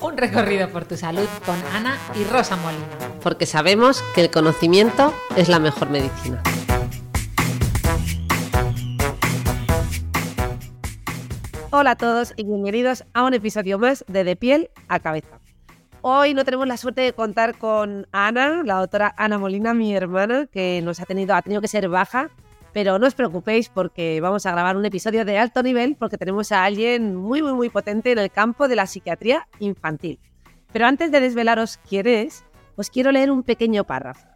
Un recorrido por tu salud con Ana y Rosa Molina. Porque sabemos que el conocimiento es la mejor medicina. Hola a todos y bienvenidos a un episodio más de De piel a cabeza. Hoy no tenemos la suerte de contar con Ana, la doctora Ana Molina, mi hermana, que nos ha tenido, ha tenido que ser baja, pero no os preocupéis porque vamos a grabar un episodio de alto nivel porque tenemos a alguien muy, muy, muy potente en el campo de la psiquiatría infantil. Pero antes de desvelaros quién es, os quiero leer un pequeño párrafo.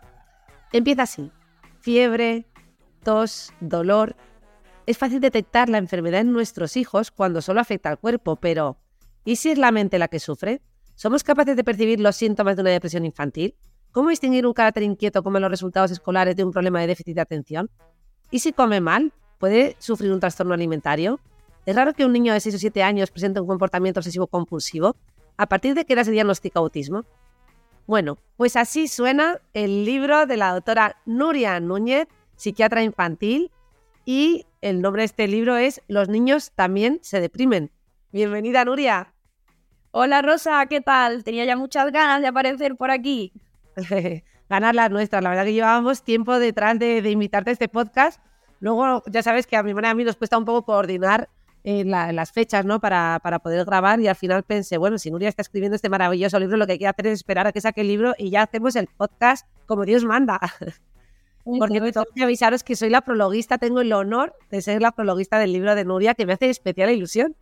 Empieza así. Fiebre, tos, dolor. Es fácil detectar la enfermedad en nuestros hijos cuando solo afecta al cuerpo, pero ¿y si es la mente la que sufre? ¿Somos capaces de percibir los síntomas de una depresión infantil? ¿Cómo distinguir un carácter inquieto como los resultados escolares de un problema de déficit de atención? ¿Y si come mal? ¿Puede sufrir un trastorno alimentario? ¿Es raro que un niño de 6 o 7 años presente un comportamiento obsesivo compulsivo? ¿A partir de qué edad se diagnostica autismo? Bueno, pues así suena el libro de la doctora Nuria Núñez, psiquiatra infantil, y el nombre de este libro es Los niños también se deprimen. Bienvenida, Nuria. Hola Rosa, ¿qué tal? Tenía ya muchas ganas de aparecer por aquí. ganar las nuestras. La verdad que llevábamos tiempo detrás de, invitarte a este podcast. Luego, ya sabes que a mi manera a mí nos cuesta un poco coordinar eh, las fechas ¿no? Para, para, poder grabar y al final pensé, bueno, si Nuria está escribiendo este maravilloso libro, lo que hay que hacer es esperar a que saque el libro y ya hacemos el podcast como Dios manda. Porque tengo que avisaros que soy la prologuista, tengo el honor de ser la prologuista del libro de Nuria, que me hace especial ilusión.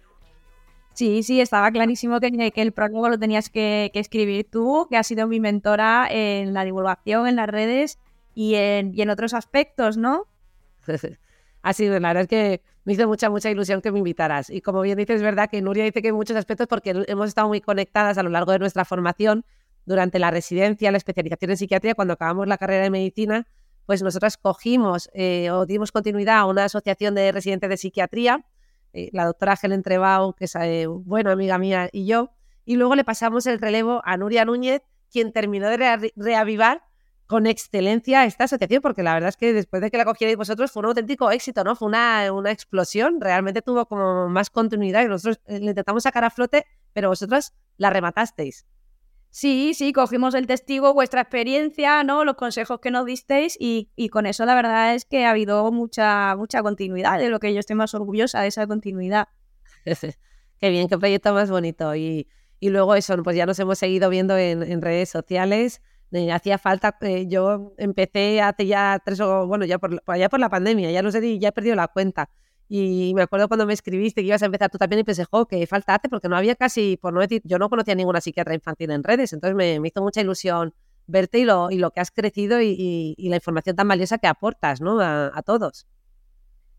Sí, sí, estaba clarísimo que, el prólogo lo tenías que, escribir tú, que has sido mi mentora en la divulgación, en las redes y en, otros aspectos, ¿no? sido, la verdad es que me hizo mucha, mucha ilusión que me invitaras. Y como bien dices, es verdad que Nuria dice que en muchos aspectos, porque hemos estado muy conectadas a lo largo de nuestra formación, durante la residencia, la especialización en psiquiatría, cuando acabamos la carrera de medicina, pues nosotras cogimos eh, o dimos continuidad a una asociación de residentes de psiquiatría eh, la doctora Helen Trebao, que es eh, buena amiga mía, y yo. Y luego le pasamos el relevo a Nuria Núñez, quien terminó de reavivar con excelencia esta asociación, porque la verdad es que después de que la cogierais vosotros fue un auténtico éxito, ¿no? Fue una, una explosión, realmente tuvo como más continuidad y nosotros eh, le intentamos sacar a flote, pero vosotros la rematasteis. Sí, sí, cogimos el testigo, vuestra experiencia, ¿no? Los consejos que nos disteis y, con eso la verdad es que ha habido mucha, mucha continuidad, de lo que yo estoy más orgullosa de esa continuidad. qué bien, qué proyecto más bonito. Y, luego eso, pues ya nos hemos seguido viendo en, redes sociales. Eh, hacía falta, eh, yo empecé hace ya tres o, bueno, ya por, allá por la pandemia, ya no sé, ya he perdido la cuenta. Y me acuerdo cuando me escribiste que ibas a empezar tú también y pensé, jo, que falta hace, porque no había casi, por no decir, yo no conocía ninguna psiquiatra infantil en redes, entonces me, hizo mucha ilusión verte y lo, y lo que has crecido y, la información tan valiosa que aportas ¿no? a, todos.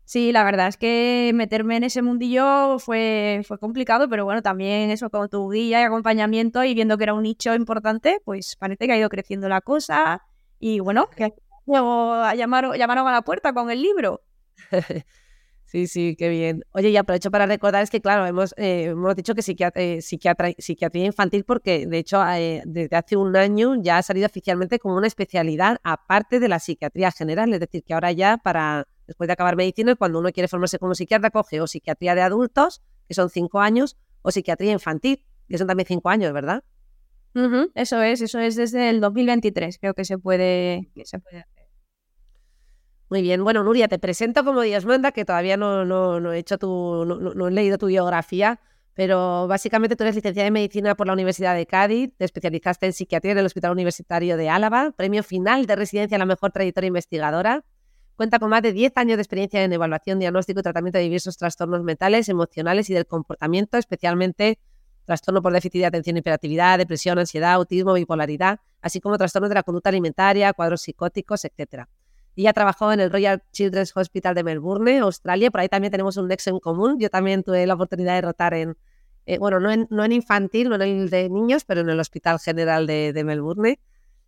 Sí, la verdad es que meterme en ese mundillo fue, fue complicado, pero bueno, también eso con tu guía y acompañamiento y viendo que era un nicho importante, pues parece que ha ido creciendo la cosa y bueno, que luego llamaron, llamaron a la puerta con el libro. Sí, sí, qué bien. Oye, y aprovecho para recordar, es que claro, hemos, eh, hemos dicho que eh, psiquiatría infantil porque de hecho eh, desde hace un año ya ha salido oficialmente como una especialidad aparte de la psiquiatría general, es decir, que ahora ya para, después de acabar medicina, cuando uno quiere formarse como psiquiatra, coge o psiquiatría de adultos, que son cinco años, o psiquiatría infantil, que son también cinco años, ¿verdad? Eso es, eso es desde el 2023, creo que se puede, que se puede hacer. Muy bien, bueno, Nuria, te presento como Dios manda, que todavía no, no, he hecho tu, no, he leído tu biografía, pero básicamente tú eres licenciada en medicina por la Universidad de Cádiz, te especializaste en psiquiatría en el Hospital Universitario de Álava, premio final de residencia a la mejor trayectoria investigadora. Cuenta con más de 10 años de experiencia en evaluación, diagnóstico y tratamiento de diversos trastornos mentales, emocionales y del comportamiento, especialmente trastorno por déficit de atención hiperactividad, depresión, ansiedad, autismo, bipolaridad, así como trastornos de la conducta alimentaria, cuadros psicóticos, etcétera y ha trabajado en el Royal Children's Hospital de Melbourne, Australia. Por ahí también tenemos un nexo en común. Yo también tuve la oportunidad de rotar en, eh, bueno, no en, no en, infantil, no en el de niños, pero en el Hospital General de, Melbourne.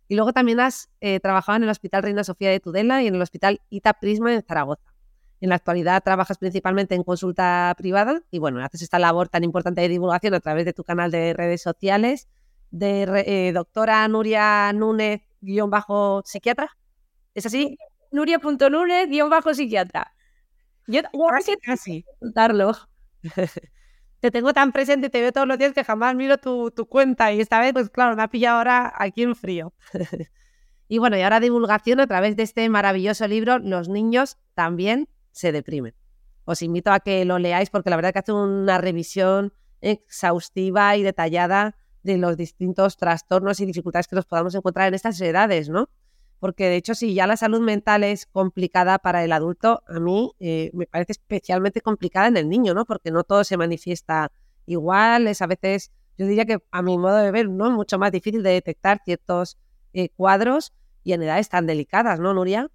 Y luego también has eh, trabajado en el Hospital Reina Sofía de Tudela y en el Hospital Ita Prisma en Zaragoza. En la actualidad trabajas principalmente en consulta privada y bueno, haces esta labor tan importante de divulgación a través de tu canal de redes sociales de eh, doctora Nuria Núñez guion bajo psiquiatra. ¿Es así? Nuria.núñez guion bajo psiquiatra. Yo casi. Contarlo. te tengo tan presente y te veo todos los días que jamás miro tu, tu cuenta y esta vez, pues claro, me ha pillado ahora aquí en frío. y bueno, y ahora divulgación a través de este maravilloso libro, Los niños también se deprimen. Os invito a que lo leáis porque la verdad que hace una revisión exhaustiva y detallada de los distintos trastornos y dificultades que nos podamos encontrar en estas edades, ¿no? Porque de hecho, si ya la salud mental es complicada para el adulto, a mí eh, me parece especialmente complicada en el niño, ¿no? Porque no todo se manifiesta igual, es a veces, yo diría que a mi modo de ver, ¿no? Mucho más difícil de detectar ciertos eh, cuadros y en edades tan delicadas, ¿no, Nuria?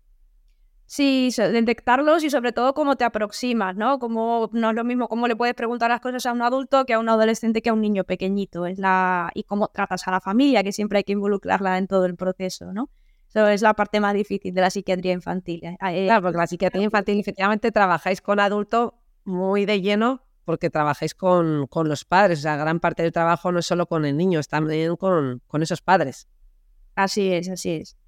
Sí, detectarlos y sobre todo cómo te aproximas, ¿no? Como no es lo mismo cómo le puedes preguntar las cosas a un adulto que a un adolescente que a un niño pequeñito. Es la y cómo tratas a la familia, que siempre hay que involucrarla en todo el proceso, ¿no? Eso es la parte más difícil de la psiquiatría infantil. ¿eh? Eh, claro, porque la psiquiatría infantil efectivamente trabajáis con adulto muy de lleno porque trabajáis con, con, los padres. O sea, gran parte del trabajo no es solo con el niño, es también con, con esos padres. Así es, así es.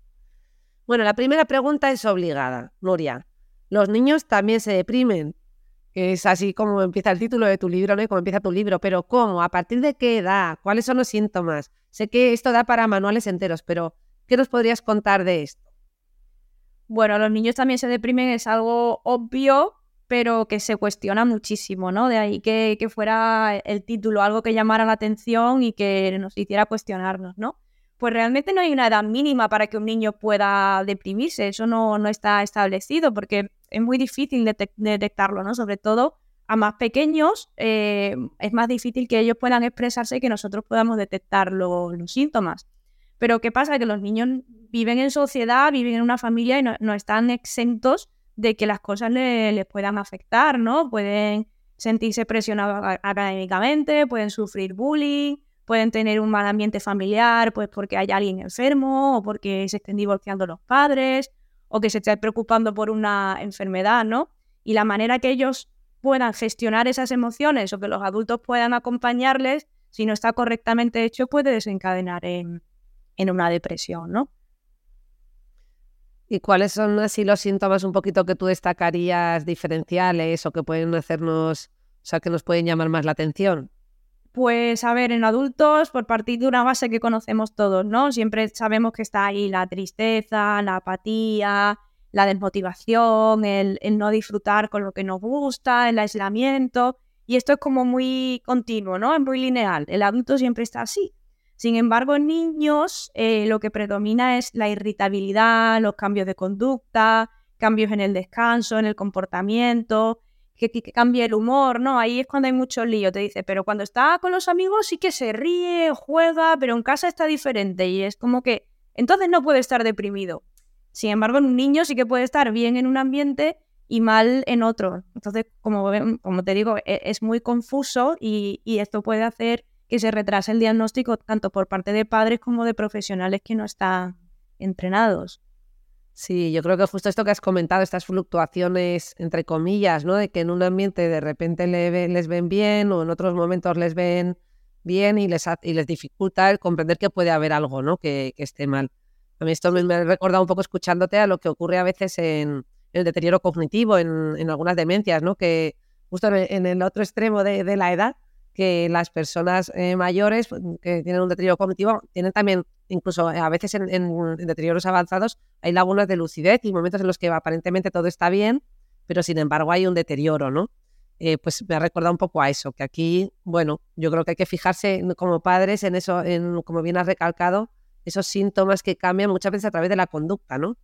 Bueno, la primera pregunta es obligada, Nuria. Los niños también se deprimen, es así como empieza el título de tu libro, ¿no? Y como empieza tu libro, pero ¿cómo? ¿A partir de qué edad? ¿Cuáles son los síntomas? Sé que esto da para manuales enteros, pero ¿qué nos podrías contar de esto? Bueno, los niños también se deprimen, es algo obvio, pero que se cuestiona muchísimo, ¿no? De ahí que, fuera el título, algo que llamara la atención y que nos hiciera cuestionarnos, ¿no? pues realmente no hay una edad mínima para que un niño pueda deprimirse. Eso no, no está establecido porque es muy difícil detectarlo, ¿no? Sobre todo a más pequeños eh, es más difícil que ellos puedan expresarse y que nosotros podamos detectar los síntomas. Pero ¿qué pasa? Que los niños viven en sociedad, viven en una familia y no, están exentos de que las cosas les puedan afectar, ¿no? Pueden sentirse presionados académicamente, pueden sufrir bullying, pueden tener un mal ambiente familiar, pues porque hay alguien enfermo o porque se estén divorciando los padres o que se estén preocupando por una enfermedad, ¿no? Y la manera que ellos puedan gestionar esas emociones o que los adultos puedan acompañarles, si no está correctamente hecho, puede desencadenar en, en una depresión, ¿no? ¿Y cuáles son así los síntomas un poquito que tú destacarías diferenciales o que pueden hacernos, o sea, que nos pueden llamar más la atención? Pues a ver, en adultos, por partir de una base que conocemos todos, ¿no? Siempre sabemos que está ahí la tristeza, la apatía, la desmotivación, el, no disfrutar con lo que nos gusta, el aislamiento. Y esto es como muy continuo, ¿no? Es muy lineal. El adulto siempre está así. Sin embargo, en niños eh, lo que predomina es la irritabilidad, los cambios de conducta, cambios en el descanso, en el comportamiento, que, cambie el humor, ¿no? Ahí es cuando hay mucho lío. Te dice, pero cuando está con los amigos sí que se ríe, juega, pero en casa está diferente. Y es como que entonces no puede estar deprimido. Sin embargo, un niño sí que puede estar bien en un ambiente y mal en otro. Entonces, como, como te digo, e, es, muy confuso y esto puede hacer que se retrase el diagnóstico tanto por parte de padres como de profesionales que no están entrenados. Sí, yo creo que justo esto que has comentado, estas fluctuaciones, entre comillas, ¿no? De que en un ambiente de repente les ven bien o en otros momentos les ven bien y les, y les dificulta el comprender que puede haber algo, ¿no? Que, esté mal. A mí esto me, ha recordado un poco escuchándote a lo que ocurre a veces en, el deterioro cognitivo, en, algunas demencias, ¿no? Que justo en el otro extremo de la edad, que las personas eh, mayores pues, que tienen un deterioro cognitivo tienen también, incluso eh, a veces en, deterioros avanzados, hay lagunas de lucidez y momentos en los que aparentemente todo está bien, pero sin embargo hay un deterioro, ¿no? Eh, pues me ha recordado un poco a eso, que aquí, bueno, yo creo que hay que fijarse como padres en eso, en, como bien has recalcado, esos síntomas que cambian muchas veces a través de la conducta, ¿no?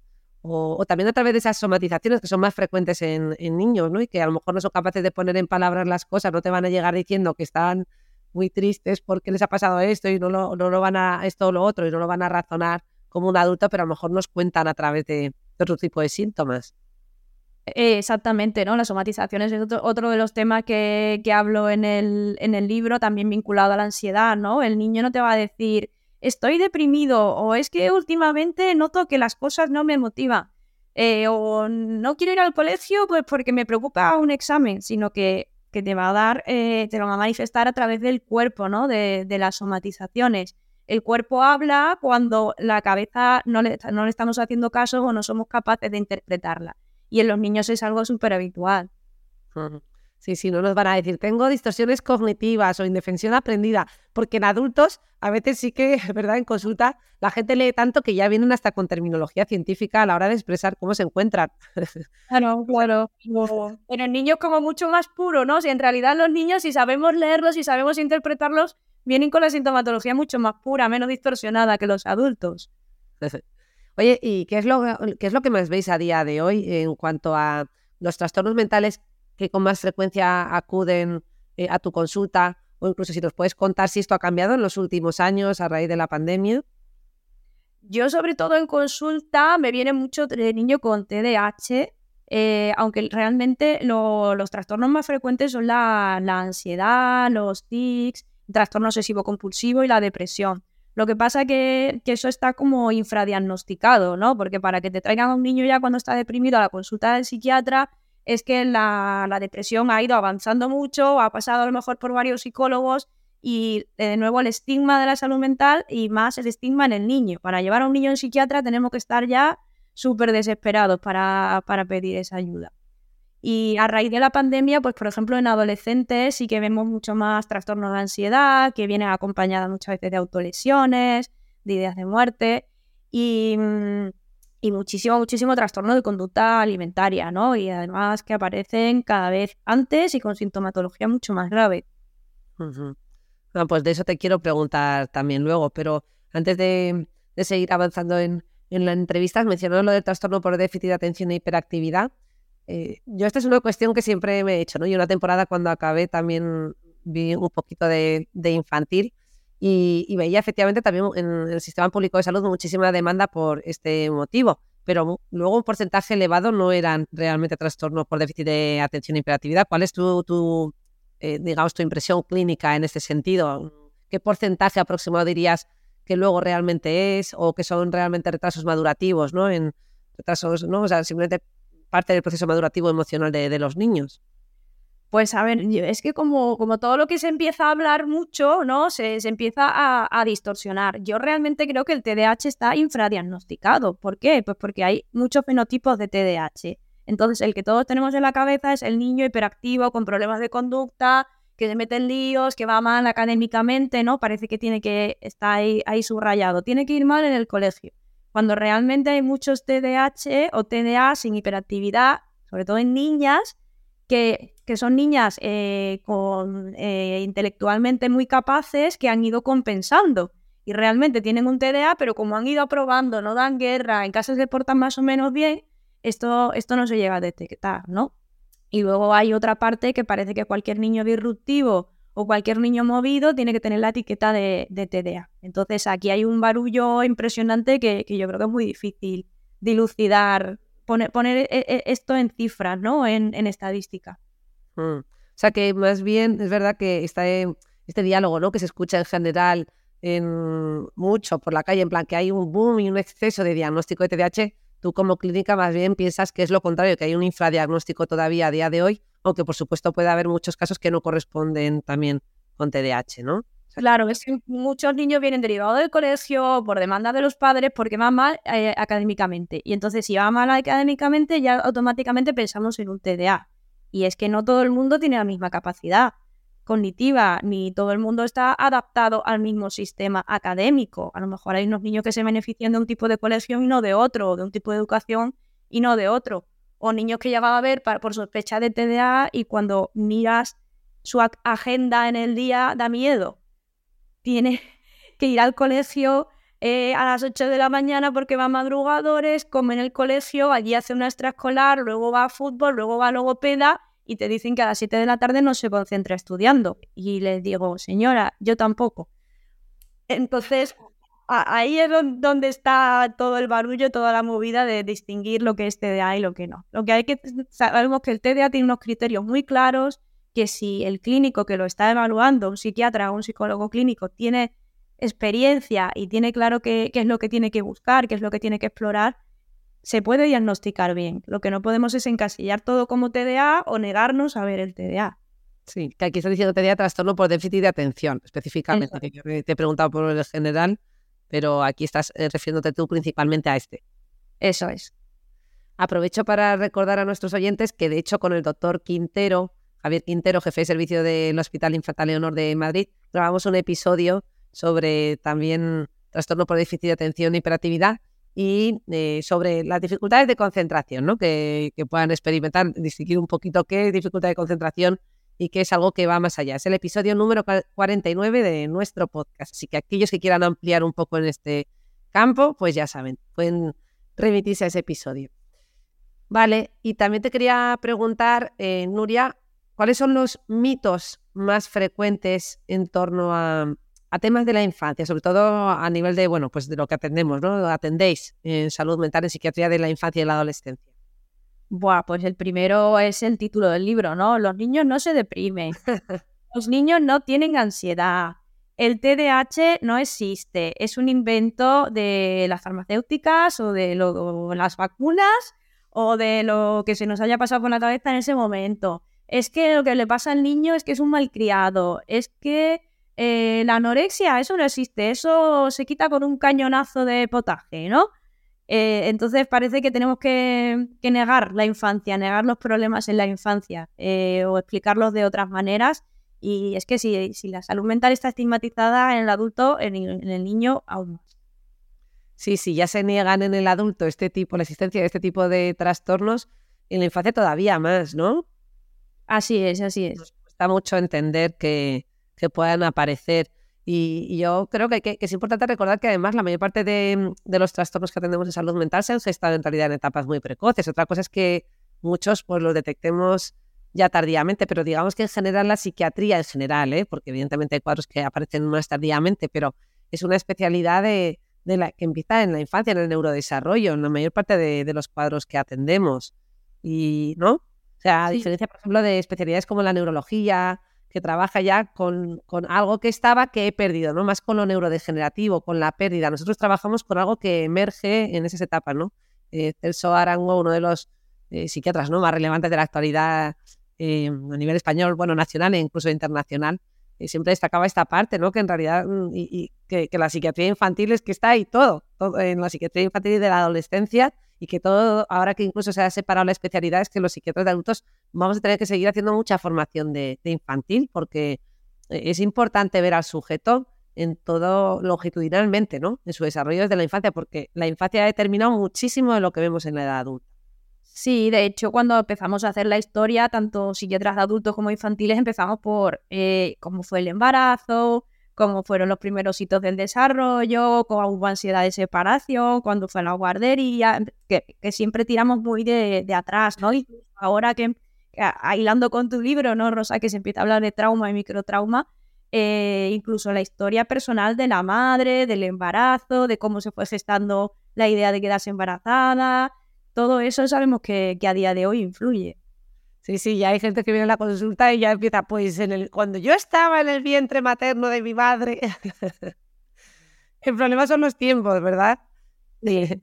O, también a través de esas somatizaciones que son más frecuentes en, niños, ¿no? Y que a lo mejor no son capaces de poner en palabras las cosas, no te van a llegar diciendo que están muy tristes porque les ha pasado esto y no lo, van a esto o lo otro y no lo van a razonar como un adulto, pero a lo mejor nos cuentan a través de, otro tipo de síntomas. Eh, exactamente, ¿no? Las somatizaciones es otro, de los temas que, que hablo en el, en el libro, también vinculado a la ansiedad, ¿no? El niño no te va a decir, estoy deprimido o es que últimamente noto que las cosas no me motivan eh, o no quiero ir al colegio pues porque me preocupa un examen, sino que, te va a dar, eh, te lo va a manifestar a través del cuerpo, ¿no? De, las somatizaciones. El cuerpo habla cuando la cabeza no le, no le estamos haciendo caso o no somos capaces de interpretarla. Y en los niños es algo súper habitual. Sí, sí, no nos van a decir, tengo distorsiones cognitivas o indefensión aprendida, porque en adultos a veces sí que, ¿verdad? En consulta la gente lee tanto que ya vienen hasta con terminología científica a la hora de expresar cómo se encuentran. Claro, claro. Pero en niños como mucho más puro, ¿no? Si en realidad los niños, si sabemos leerlos y sabemos interpretarlos, vienen con la sintomatología mucho más pura, menos distorsionada que los adultos. Oye, ¿y qué es lo, qué es lo que más veis a día de hoy en cuanto a los trastornos mentales que con más frecuencia acuden eh, a tu consulta o incluso si nos puedes contar si esto ha cambiado en los últimos años a raíz de la pandemia. Yo sobre todo en consulta me viene mucho de niño con TDAH, eh, aunque realmente los trastornos más frecuentes son la, ansiedad, los tics, trastorno obsesivo compulsivo y la depresión. Lo que pasa que, que, eso está como infradiagnosticado, ¿no? Porque para que te traigan a un niño ya cuando está deprimido a la consulta del psiquiatra, es que la, depresión ha ido avanzando mucho, ha pasado a lo mejor por varios psicólogos y eh, de nuevo el estigma de la salud mental y más el estigma en el niño. Para llevar a un niño en psiquiatra tenemos que estar ya súper desesperados para, para pedir esa ayuda. Y a raíz de la pandemia, pues por ejemplo en adolescentes sí que vemos mucho más trastornos de ansiedad, que vienen acompañadas muchas veces de autolesiones, de ideas de muerte. Y, mm, y muchísimo, muchísimo trastorno de conducta alimentaria, ¿no? Y además que aparecen cada vez antes y con sintomatología mucho más grave. pues de eso te quiero preguntar también luego, pero antes de, seguir avanzando en, en la entrevista, has mencionado lo del trastorno por déficit de atención e hiperactividad. Eh, yo esta es una cuestión que siempre me he hecho, ¿no? Y una temporada cuando acabé también vi un poquito de, de infantil y, veía efectivamente también en el sistema público de salud muchísima demanda por este motivo, pero luego un porcentaje elevado no eran realmente trastornos por déficit de atención e hiperactividad. ¿Cuál es tu, tu eh, digamos, tu impresión clínica en este sentido? ¿Qué porcentaje aproximado dirías que luego realmente es o que son realmente retrasos madurativos, ¿no? En retrasos, ¿no? O sea, simplemente parte del proceso madurativo emocional de los niños. Pues a ver, es que como, como todo lo que se empieza a hablar mucho, ¿no? Se, empieza a, distorsionar. Yo realmente creo que el TDAH está infradiagnosticado. ¿Por qué? Pues porque hay muchos fenotipos de TDAH. Entonces, el que todos tenemos en la cabeza es el niño hiperactivo con problemas de conducta, que se mete en líos, que va mal académicamente, ¿no? Parece que tiene que estar ahí, ahí subrayado. Tiene que ir mal en el colegio. Cuando realmente hay muchos TDAH o TDA sin hiperactividad, sobre todo en niñas, que que son niñas eh, con, eh, intelectualmente muy capaces que han ido compensando y realmente tienen un TDA, pero como han ido aprobando, no dan guerra, en casa se portan más o menos bien, esto, esto no se llega a detectar, ¿no? Y luego hay otra parte que parece que cualquier niño disruptivo o cualquier niño movido tiene que tener la etiqueta de, TDA. Entonces aquí hay un barullo impresionante que, yo creo que es muy difícil dilucidar, poner, poner eh, esto en cifras, ¿no? En, estadística. Mm. O sea que más bien es verdad que está este diálogo, ¿no? Que se escucha en general en mucho por la calle, en plan que hay un boom y un exceso de diagnóstico de TDAH, tú como clínica más bien piensas que es lo contrario, que hay un infradiagnóstico todavía a día de hoy, aunque por supuesto puede haber muchos casos que no corresponden también con TDAH, ¿no? Claro, es que muchos niños vienen derivados del colegio por demanda de los padres porque van mal eh, académicamente. Y entonces, si va mal académicamente, ya automáticamente pensamos en un TDA. Y es que no todo el mundo tiene la misma capacidad cognitiva, ni todo el mundo está adaptado al mismo sistema académico. A lo mejor hay unos niños que se benefician de un tipo de colegio y no de otro, de un tipo de educación y no de otro. O niños que llegan a ver por sospecha de TDA y cuando miras su agenda en el día da miedo. Tiene que ir al colegio eh, a las 8 de la mañana porque va a madrugadores, come en el colegio, allí hace una extraescolar, luego va a fútbol, luego va a logopeda y te dicen que a las 7 de la tarde no se concentra estudiando. Y les digo, señora, yo tampoco. Entonces, ahí es donde está todo el barullo, toda la movida de distinguir lo que es TDA y lo que no. Lo que hay que sabemos que el TDA tiene unos criterios muy claros, que si el clínico que lo está evaluando, un psiquiatra o un psicólogo clínico, tiene experiencia y tiene claro qué, qué es lo que tiene que buscar, qué es lo que tiene que explorar, se puede diagnosticar bien. Lo que no podemos es encasillar todo como TDA o negarnos a ver el TDA. Sí, que aquí está diciendo TDA trastorno por déficit de atención, específicamente, que yo te he preguntado por el general, pero aquí estás eh, refiriéndote tú principalmente a este. Eso es. Aprovecho para recordar a nuestros oyentes que, de hecho, con el doctor Quintero, Javier Quintero, jefe de servicio del Hospital Infanta Leonor de Madrid, grabamos un episodio sobre también trastorno por déficit de atención e hiperactividad y eh, sobre las dificultades de concentración, ¿no? que, puedan experimentar, distinguir un poquito qué es dificultad de concentración y que es algo que va más allá. Es el episodio número 49 de nuestro podcast. Así que aquellos que quieran ampliar un poco en este campo, pues ya saben, pueden remitirse a ese episodio. Vale, y también te quería preguntar, eh, Nuria, ¿cuáles son los mitos más frecuentes en torno a, temas de la infancia, sobre todo a nivel de, bueno, pues de lo que atendemos, ¿no? Atendéis en salud mental, en psiquiatría de la infancia y la adolescencia. Buah, pues el primero es el título del libro, ¿no? Los niños no se deprimen. Los niños no tienen ansiedad. El TDAH no existe. Es un invento de las farmacéuticas o de las vacunas o de lo que se nos haya pasado por la cabeza en ese momento. Es que lo que le pasa al niño es que es un malcriado. Es que eh, la anorexia, eso no existe. Eso se quita con un cañonazo de potaje, ¿no? Eh, entonces parece que tenemos que, negar la infancia, negar los problemas en la infancia eh, o explicarlos de otras maneras. Y es que si, si, la salud mental está estigmatizada en el adulto, en, el niño aún más. Sí, sí, ya se niegan en el adulto este tipo, la existencia de este tipo de trastornos, en la infancia todavía más, ¿no? Así es, así es. Nos cuesta mucho entender que, que puedan aparecer y, yo creo que, es importante recordar que además la mayor parte de, los trastornos que atendemos en salud mental se han gestado en realidad en etapas muy precoces. Otra cosa es que muchos pues los detectemos ya tardíamente, pero digamos que en general la psiquiatría en general, ¿eh? porque evidentemente hay cuadros que aparecen más tardíamente, pero es una especialidad de, la que empieza en la infancia, en el neurodesarrollo, en la mayor parte de, los cuadros que atendemos. Y, ¿no? Sea, a diferencia, por ejemplo, de especialidades como la neurología, que trabaja ya con, algo que estaba que he perdido, ¿no? Más con lo neurodegenerativo, con la pérdida. Nosotros trabajamos con algo que emerge en esas etapas, ¿no? Eh, Celso Arango, uno de los eh, psiquiatras ¿no? más relevantes de la actualidad eh, a nivel español, bueno, nacional e incluso internacional, siempre destacaba esta parte, ¿no? Que en realidad, mm, y, que, la psiquiatría infantil es que está ahí todo, todo en la psiquiatría infantil y de la adolescencia y que todo, ahora que incluso se ha separado la especialidad, es que los psiquiatras de adultos vamos a tener que seguir haciendo mucha formación de, infantil porque eh, es importante ver al sujeto en todo longitudinalmente, ¿no? En su desarrollo desde la infancia, porque la infancia ha determinado muchísimo de lo que vemos en la edad adulta. Sí, de hecho, cuando empezamos a hacer la historia, tanto psiquiatras de adultos como infantiles, empezamos por eh, cómo fue el embarazo, cómo fueron los primeros hitos del desarrollo, cómo hubo ansiedad de separación, cuando fue la guardería, que, siempre tiramos muy de, atrás, ¿no? Ahora que, hilando con tu libro, ¿no, Rosa? Que se empieza a hablar de trauma y microtrauma, eh, incluso la historia personal de la madre, del embarazo, de cómo se fue gestando la idea de quedarse embarazada, todo eso sabemos que a día de hoy influye. Sí, sí, ya hay gente que viene a la consulta y ya empieza, pues, en el, cuando yo estaba en el vientre materno de mi madre. el problema son los tiempos, ¿verdad? Sí.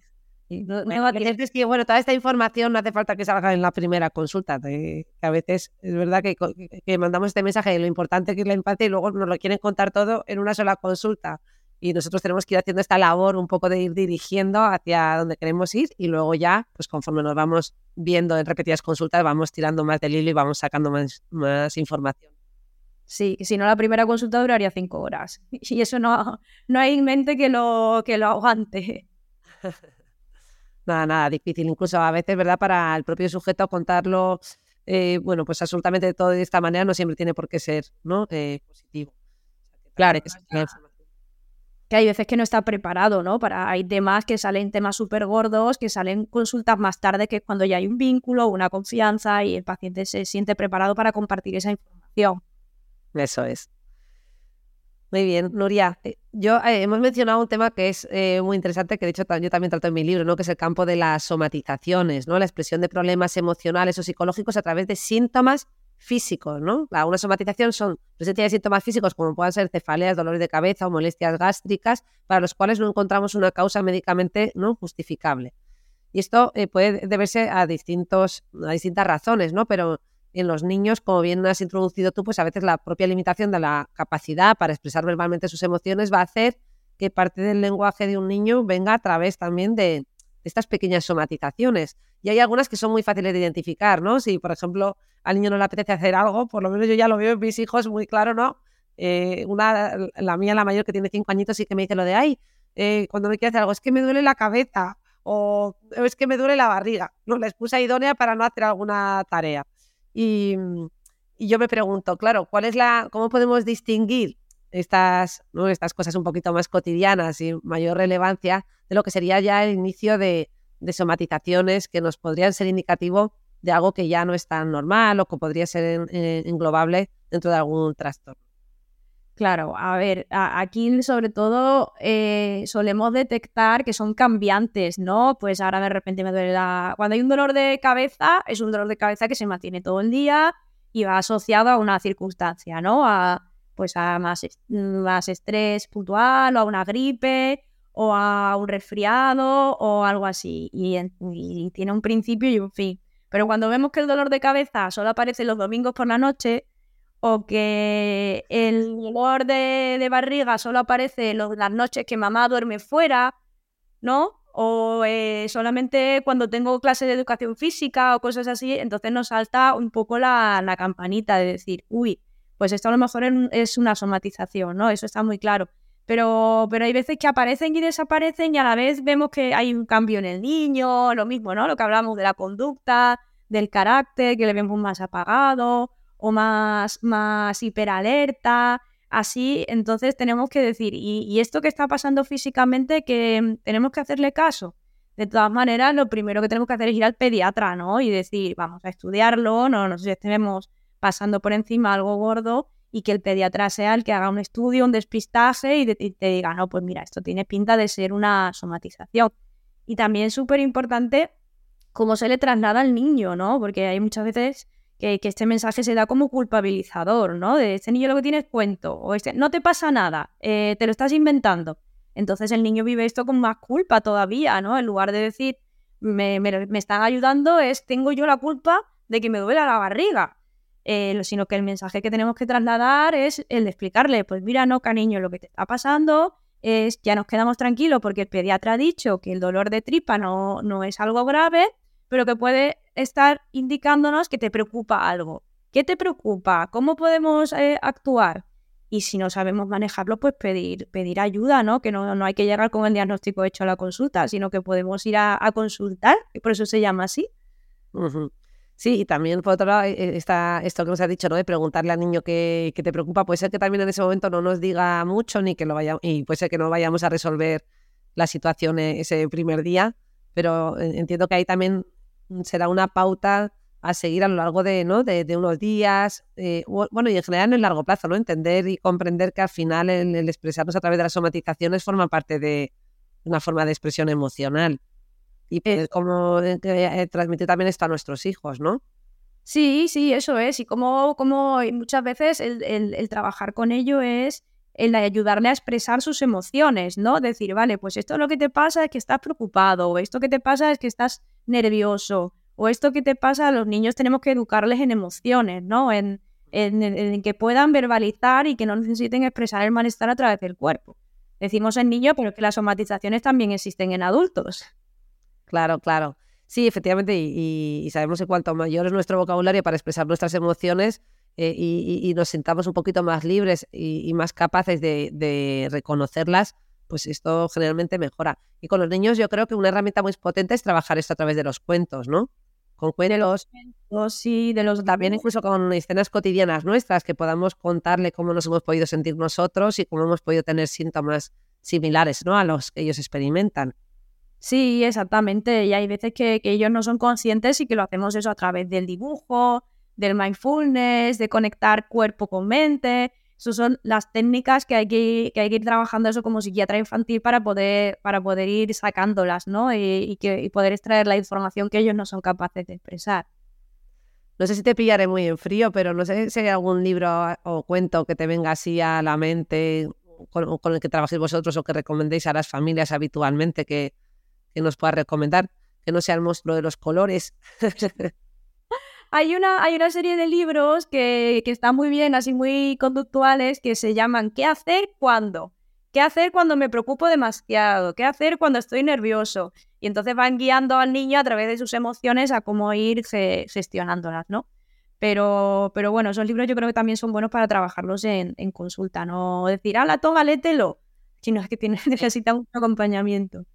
No, que, bueno, toda esta información no hace falta que salga en la primera consulta. que a veces es verdad que, que, mandamos este mensaje de lo importante que es la infancia y luego nos lo quieren contar todo en una sola consulta y nosotros tenemos que ir haciendo esta labor un poco de ir dirigiendo hacia donde queremos ir y luego ya, pues conforme nos vamos viendo en repetidas consultas, vamos tirando más del hilo y vamos sacando más, más información. Sí, si no la primera consulta duraría cinco horas y eso no, no hay en mente que lo, que lo aguante. nada, nada, difícil. Incluso a veces, ¿verdad? Para el propio sujeto contarlo, eh, bueno, pues absolutamente todo de esta manera no siempre tiene por qué ser ¿no? Eh, positivo. claro, que que hay veces que no está preparado, ¿no? Para, hay temas que salen temas súper gordos, que salen consultas más tarde, que es cuando ya hay un vínculo, una confianza y el paciente se siente preparado para compartir esa información. Eso es. Muy bien, Nuria. Eh, yo eh, hemos mencionado un tema que es eh, muy interesante, que de hecho yo también trato en mi libro, ¿no? que es el campo de las somatizaciones, ¿no? la expresión de problemas emocionales o psicológicos a través de síntomas físicos, ¿no? Una somatización son presencia de síntomas físicos como puedan ser cefaleas, dolores de cabeza o molestias gástricas, para los cuales no encontramos una causa médicamente no justificable. Y esto eh, puede deberse a, distintos, a distintas razones, ¿no? Pero en los niños, como bien has introducido tú, pues a veces la propia limitación de la capacidad para expresar verbalmente sus emociones va a hacer que parte del lenguaje de un niño venga a través también de, estas pequeñas somatizaciones. Y hay algunas que son muy fáciles de identificar, ¿no? Si, por ejemplo, al niño no le apetece hacer algo, por lo menos yo ya lo veo en mis hijos muy claro, ¿no? Eh, una, la mía, la mayor, que tiene cinco añitos, sí que me dice lo de, ay, eh, cuando me quiere hacer algo, es que me duele la cabeza o es que me duele la barriga. No, la excusa idónea para no hacer alguna tarea. Y, y, yo me pregunto, claro, ¿cuál es la, ¿cómo podemos distinguir estas, estas cosas un poquito más cotidianas y mayor relevancia de lo que sería ya el inicio de, somatizaciones que nos podrían ser indicativo de algo que ya no es tan normal o que podría ser englobable dentro de algún trastorno. Claro, a ver, aquí sobre todo eh, solemos detectar que son cambiantes, ¿no? Pues ahora de repente me duele la... Cuando hay un dolor de cabeza, es un dolor de cabeza que se mantiene todo el día y va asociado a una circunstancia, ¿no? Pues a más, más estrés puntual o a una gripe o a un resfriado o algo así. Y, tiene un principio y un fin. Pero cuando vemos que el dolor de cabeza solo aparece los domingos por la noche, o que el dolor de, barriga solo aparece las noches que mamá duerme fuera, ¿no? O eh, solamente cuando tengo clases de educación física o cosas así, entonces nos salta un poco la, campanita de decir, uy, pues esto a lo mejor es una somatización, ¿no? Eso está muy claro. Pero, pero hay veces que aparecen y desaparecen y a la vez vemos que hay un cambio en el niño, lo mismo, ¿no? Lo que hablamos de la conducta, del carácter, que le vemos más apagado o más, más hiperalerta, así, entonces tenemos que decir, ¿y, esto que está pasando físicamente que tenemos que hacerle caso? De todas maneras, lo primero que tenemos que hacer es ir al pediatra, ¿no? Y decir, vamos a estudiarlo, no nos estemos pasando por encima algo gordo y que el pediatra sea el que haga un estudio, un despistaje y, te diga, no, pues mira, esto tiene pinta de ser una somatización. Y también súper importante cómo se le traslada al niño, ¿no? Porque hay muchas veces que, este mensaje se da como culpabilizador, ¿no? De este niño lo que tiene es cuento, o este, no te pasa nada, eh, te lo estás inventando. Entonces el niño vive esto con más culpa todavía, ¿no? En lugar de decir, me, están ayudando, es, tengo yo la culpa de que me duela la barriga. Eh, sino que el mensaje que tenemos que trasladar es el de explicarle, pues mira, no, cariño, lo que te está pasando es, ya nos quedamos tranquilos porque el pediatra ha dicho que el dolor de tripa no, no es algo grave, pero que puede estar indicándonos que te preocupa algo. ¿Qué te preocupa? ¿Cómo podemos eh, actuar? Y si no sabemos manejarlo, pues pedir, pedir ayuda, ¿no? Que no, no, hay que llegar con el diagnóstico hecho a la consulta, sino que podemos ir a, consultar, y por eso se llama así. Sí, y también por otro lado eh, está esto que nos has dicho, ¿no? De preguntarle al niño qué, te preocupa. Puede ser que también en ese momento no nos diga mucho, ni que lo vaya, y puede ser que no vayamos a resolver la situación e, ese primer día, pero eh, entiendo que ahí también será una pauta a seguir a lo largo de, ¿no? de, unos días, eh, bueno, y en general en el largo plazo, ¿no? Entender y comprender que al final el, expresarnos a través de las somatizaciones forma parte de una forma de expresión emocional. Y pues, como eh, transmitir también esto a nuestros hijos, ¿no? Sí, sí, eso es. Y como, como muchas veces el, el trabajar con ello es el ayudarle a expresar sus emociones, ¿no? Decir, vale, pues esto lo que te pasa es que estás preocupado, o esto que te pasa es que estás nervioso, o esto que te pasa, a los niños tenemos que educarles en emociones, ¿no? En, en, que puedan verbalizar y que no necesiten expresar el malestar a través del cuerpo. Decimos en niños, pero que las somatizaciones también existen en adultos. Claro, claro. Sí, efectivamente, y, y sabemos que cuanto mayor es nuestro vocabulario para expresar nuestras emociones, eh, y, nos sintamos un poquito más libres y, más capaces de, reconocerlas, pues esto generalmente mejora. Y con los niños yo creo que una herramienta muy potente es trabajar esto a través de los cuentos, ¿no? Con cuentos. sí, de los también incluso con escenas cotidianas nuestras que podamos contarle cómo nos hemos podido sentir nosotros y cómo hemos podido tener síntomas similares, ¿no? A los que ellos experimentan. Sí, exactamente. Y hay veces que, que ellos no son conscientes y que lo hacemos eso a través del dibujo, del mindfulness, de conectar cuerpo con mente. Esas son las técnicas que hay que, que, hay que ir trabajando eso como psiquiatra infantil para poder, para poder ir sacándolas, ¿no? Y, que, poder extraer la información que ellos no son capaces de expresar. No sé si te pillaré muy en frío, pero no sé si hay algún libro o cuento que te venga así a la mente con, con el que trabajéis vosotros o que recomendéis a las familias habitualmente que, que nos pueda recomendar, que no sea el monstruo de los colores. hay, una, hay una serie de libros que, que están muy bien, así muy conductuales, que se llaman ¿Qué hacer cuando? ¿Qué hacer cuando me preocupo demasiado? ¿Qué hacer cuando estoy nervioso? Y entonces van guiando al niño a través de sus emociones a cómo ir gestionándolas, ¿no? Pero, pero bueno, esos libros yo creo que también son buenos para trabajarlos en, consulta, no decir, ala, toma, lételo, sino es que tiene, necesita un acompañamiento.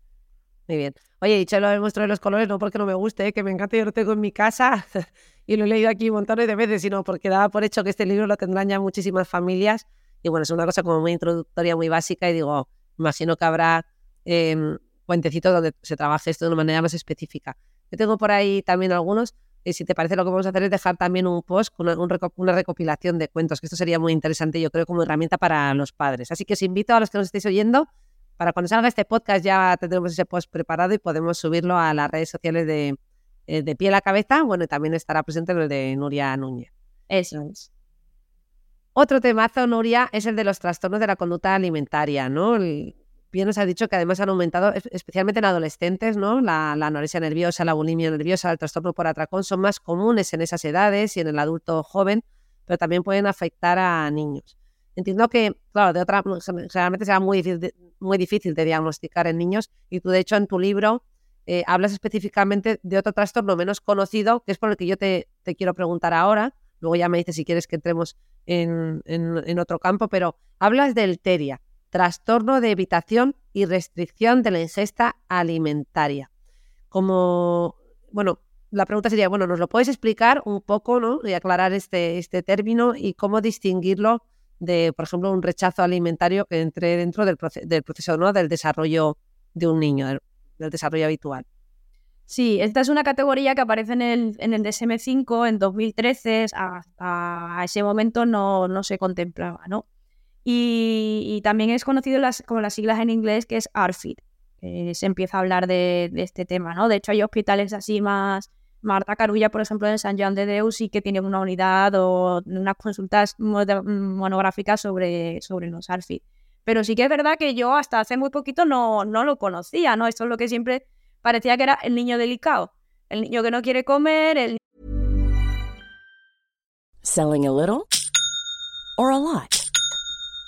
Muy bien. Oye, dicho lo del monstruo de los colores, no porque no me guste, ¿eh? que me encanta, yo lo tengo en mi casa y lo he leído aquí montones de veces, sino porque daba por hecho que este libro lo tendrán ya muchísimas familias y bueno, es una cosa como muy introductoria, muy básica y digo, imagino que habrá eh, donde se trabaje esto de una manera más específica. Yo tengo por ahí también algunos y si te parece lo que vamos a hacer es dejar también un post con una, recopilación de cuentos, que esto sería muy interesante yo creo como herramienta para los padres. Así que os invito a los que nos estéis oyendo, para cuando salga este podcast ya tendremos ese post preparado y podemos subirlo a las redes sociales de, eh, de Pie a la Cabeza, bueno, y también estará presente el de Nuria Núñez. Eso es. Otro temazo, Nuria, es el de los trastornos de la conducta alimentaria, ¿no? bien nos ha dicho que además han aumentado, especialmente en adolescentes, ¿no? La, anorexia nerviosa, la bulimia nerviosa, el trastorno por atracón son más comunes en esas edades y en el adulto joven, pero también pueden afectar a niños. Entiendo que, claro, de otra, generalmente será muy difícil, muy difícil de diagnosticar en niños y tú, de hecho, en tu libro eh, hablas específicamente de otro trastorno menos conocido, que es por el que yo te, te quiero preguntar ahora. Luego ya me dices si quieres que entremos en, otro campo, pero hablas del TERIA, trastorno de evitación y restricción de la ingesta alimentaria. Como, bueno, la pregunta sería, bueno, ¿nos lo puedes explicar un poco, ¿no? Y aclarar este, este término y cómo distinguirlo de, por ejemplo, un rechazo alimentario que entre dentro del, del proceso, ¿no? Del desarrollo de un niño, del desarrollo habitual. Sí, esta es una categoría que aparece en el, en el DSM-5 en 2013, hasta ese momento no, no se contemplaba, ¿no? Y, también es conocido las, como las siglas en inglés que es ARFID, que se empieza a hablar de, este tema, ¿no? De hecho hay hospitales así más, Marta Carulla, por ejemplo, en San Juan de Deus sí que tiene una unidad o unas consultas monográficas sobre, sobre los ARFID. Pero sí que es verdad que yo hasta hace muy poquito no, no lo conocía, ¿no? Esto es lo que siempre parecía que era el niño delicado, el niño que no quiere comer, el Selling a little or a lot.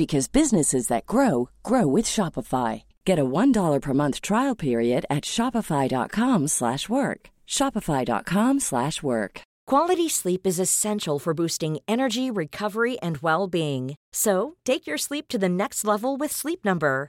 because businesses that grow grow with Shopify. Get a $1 per month trial period at shopify.com/work. shopify.com/work. Quality sleep is essential for boosting energy, recovery and well-being. So, take your sleep to the next level with Sleep Number.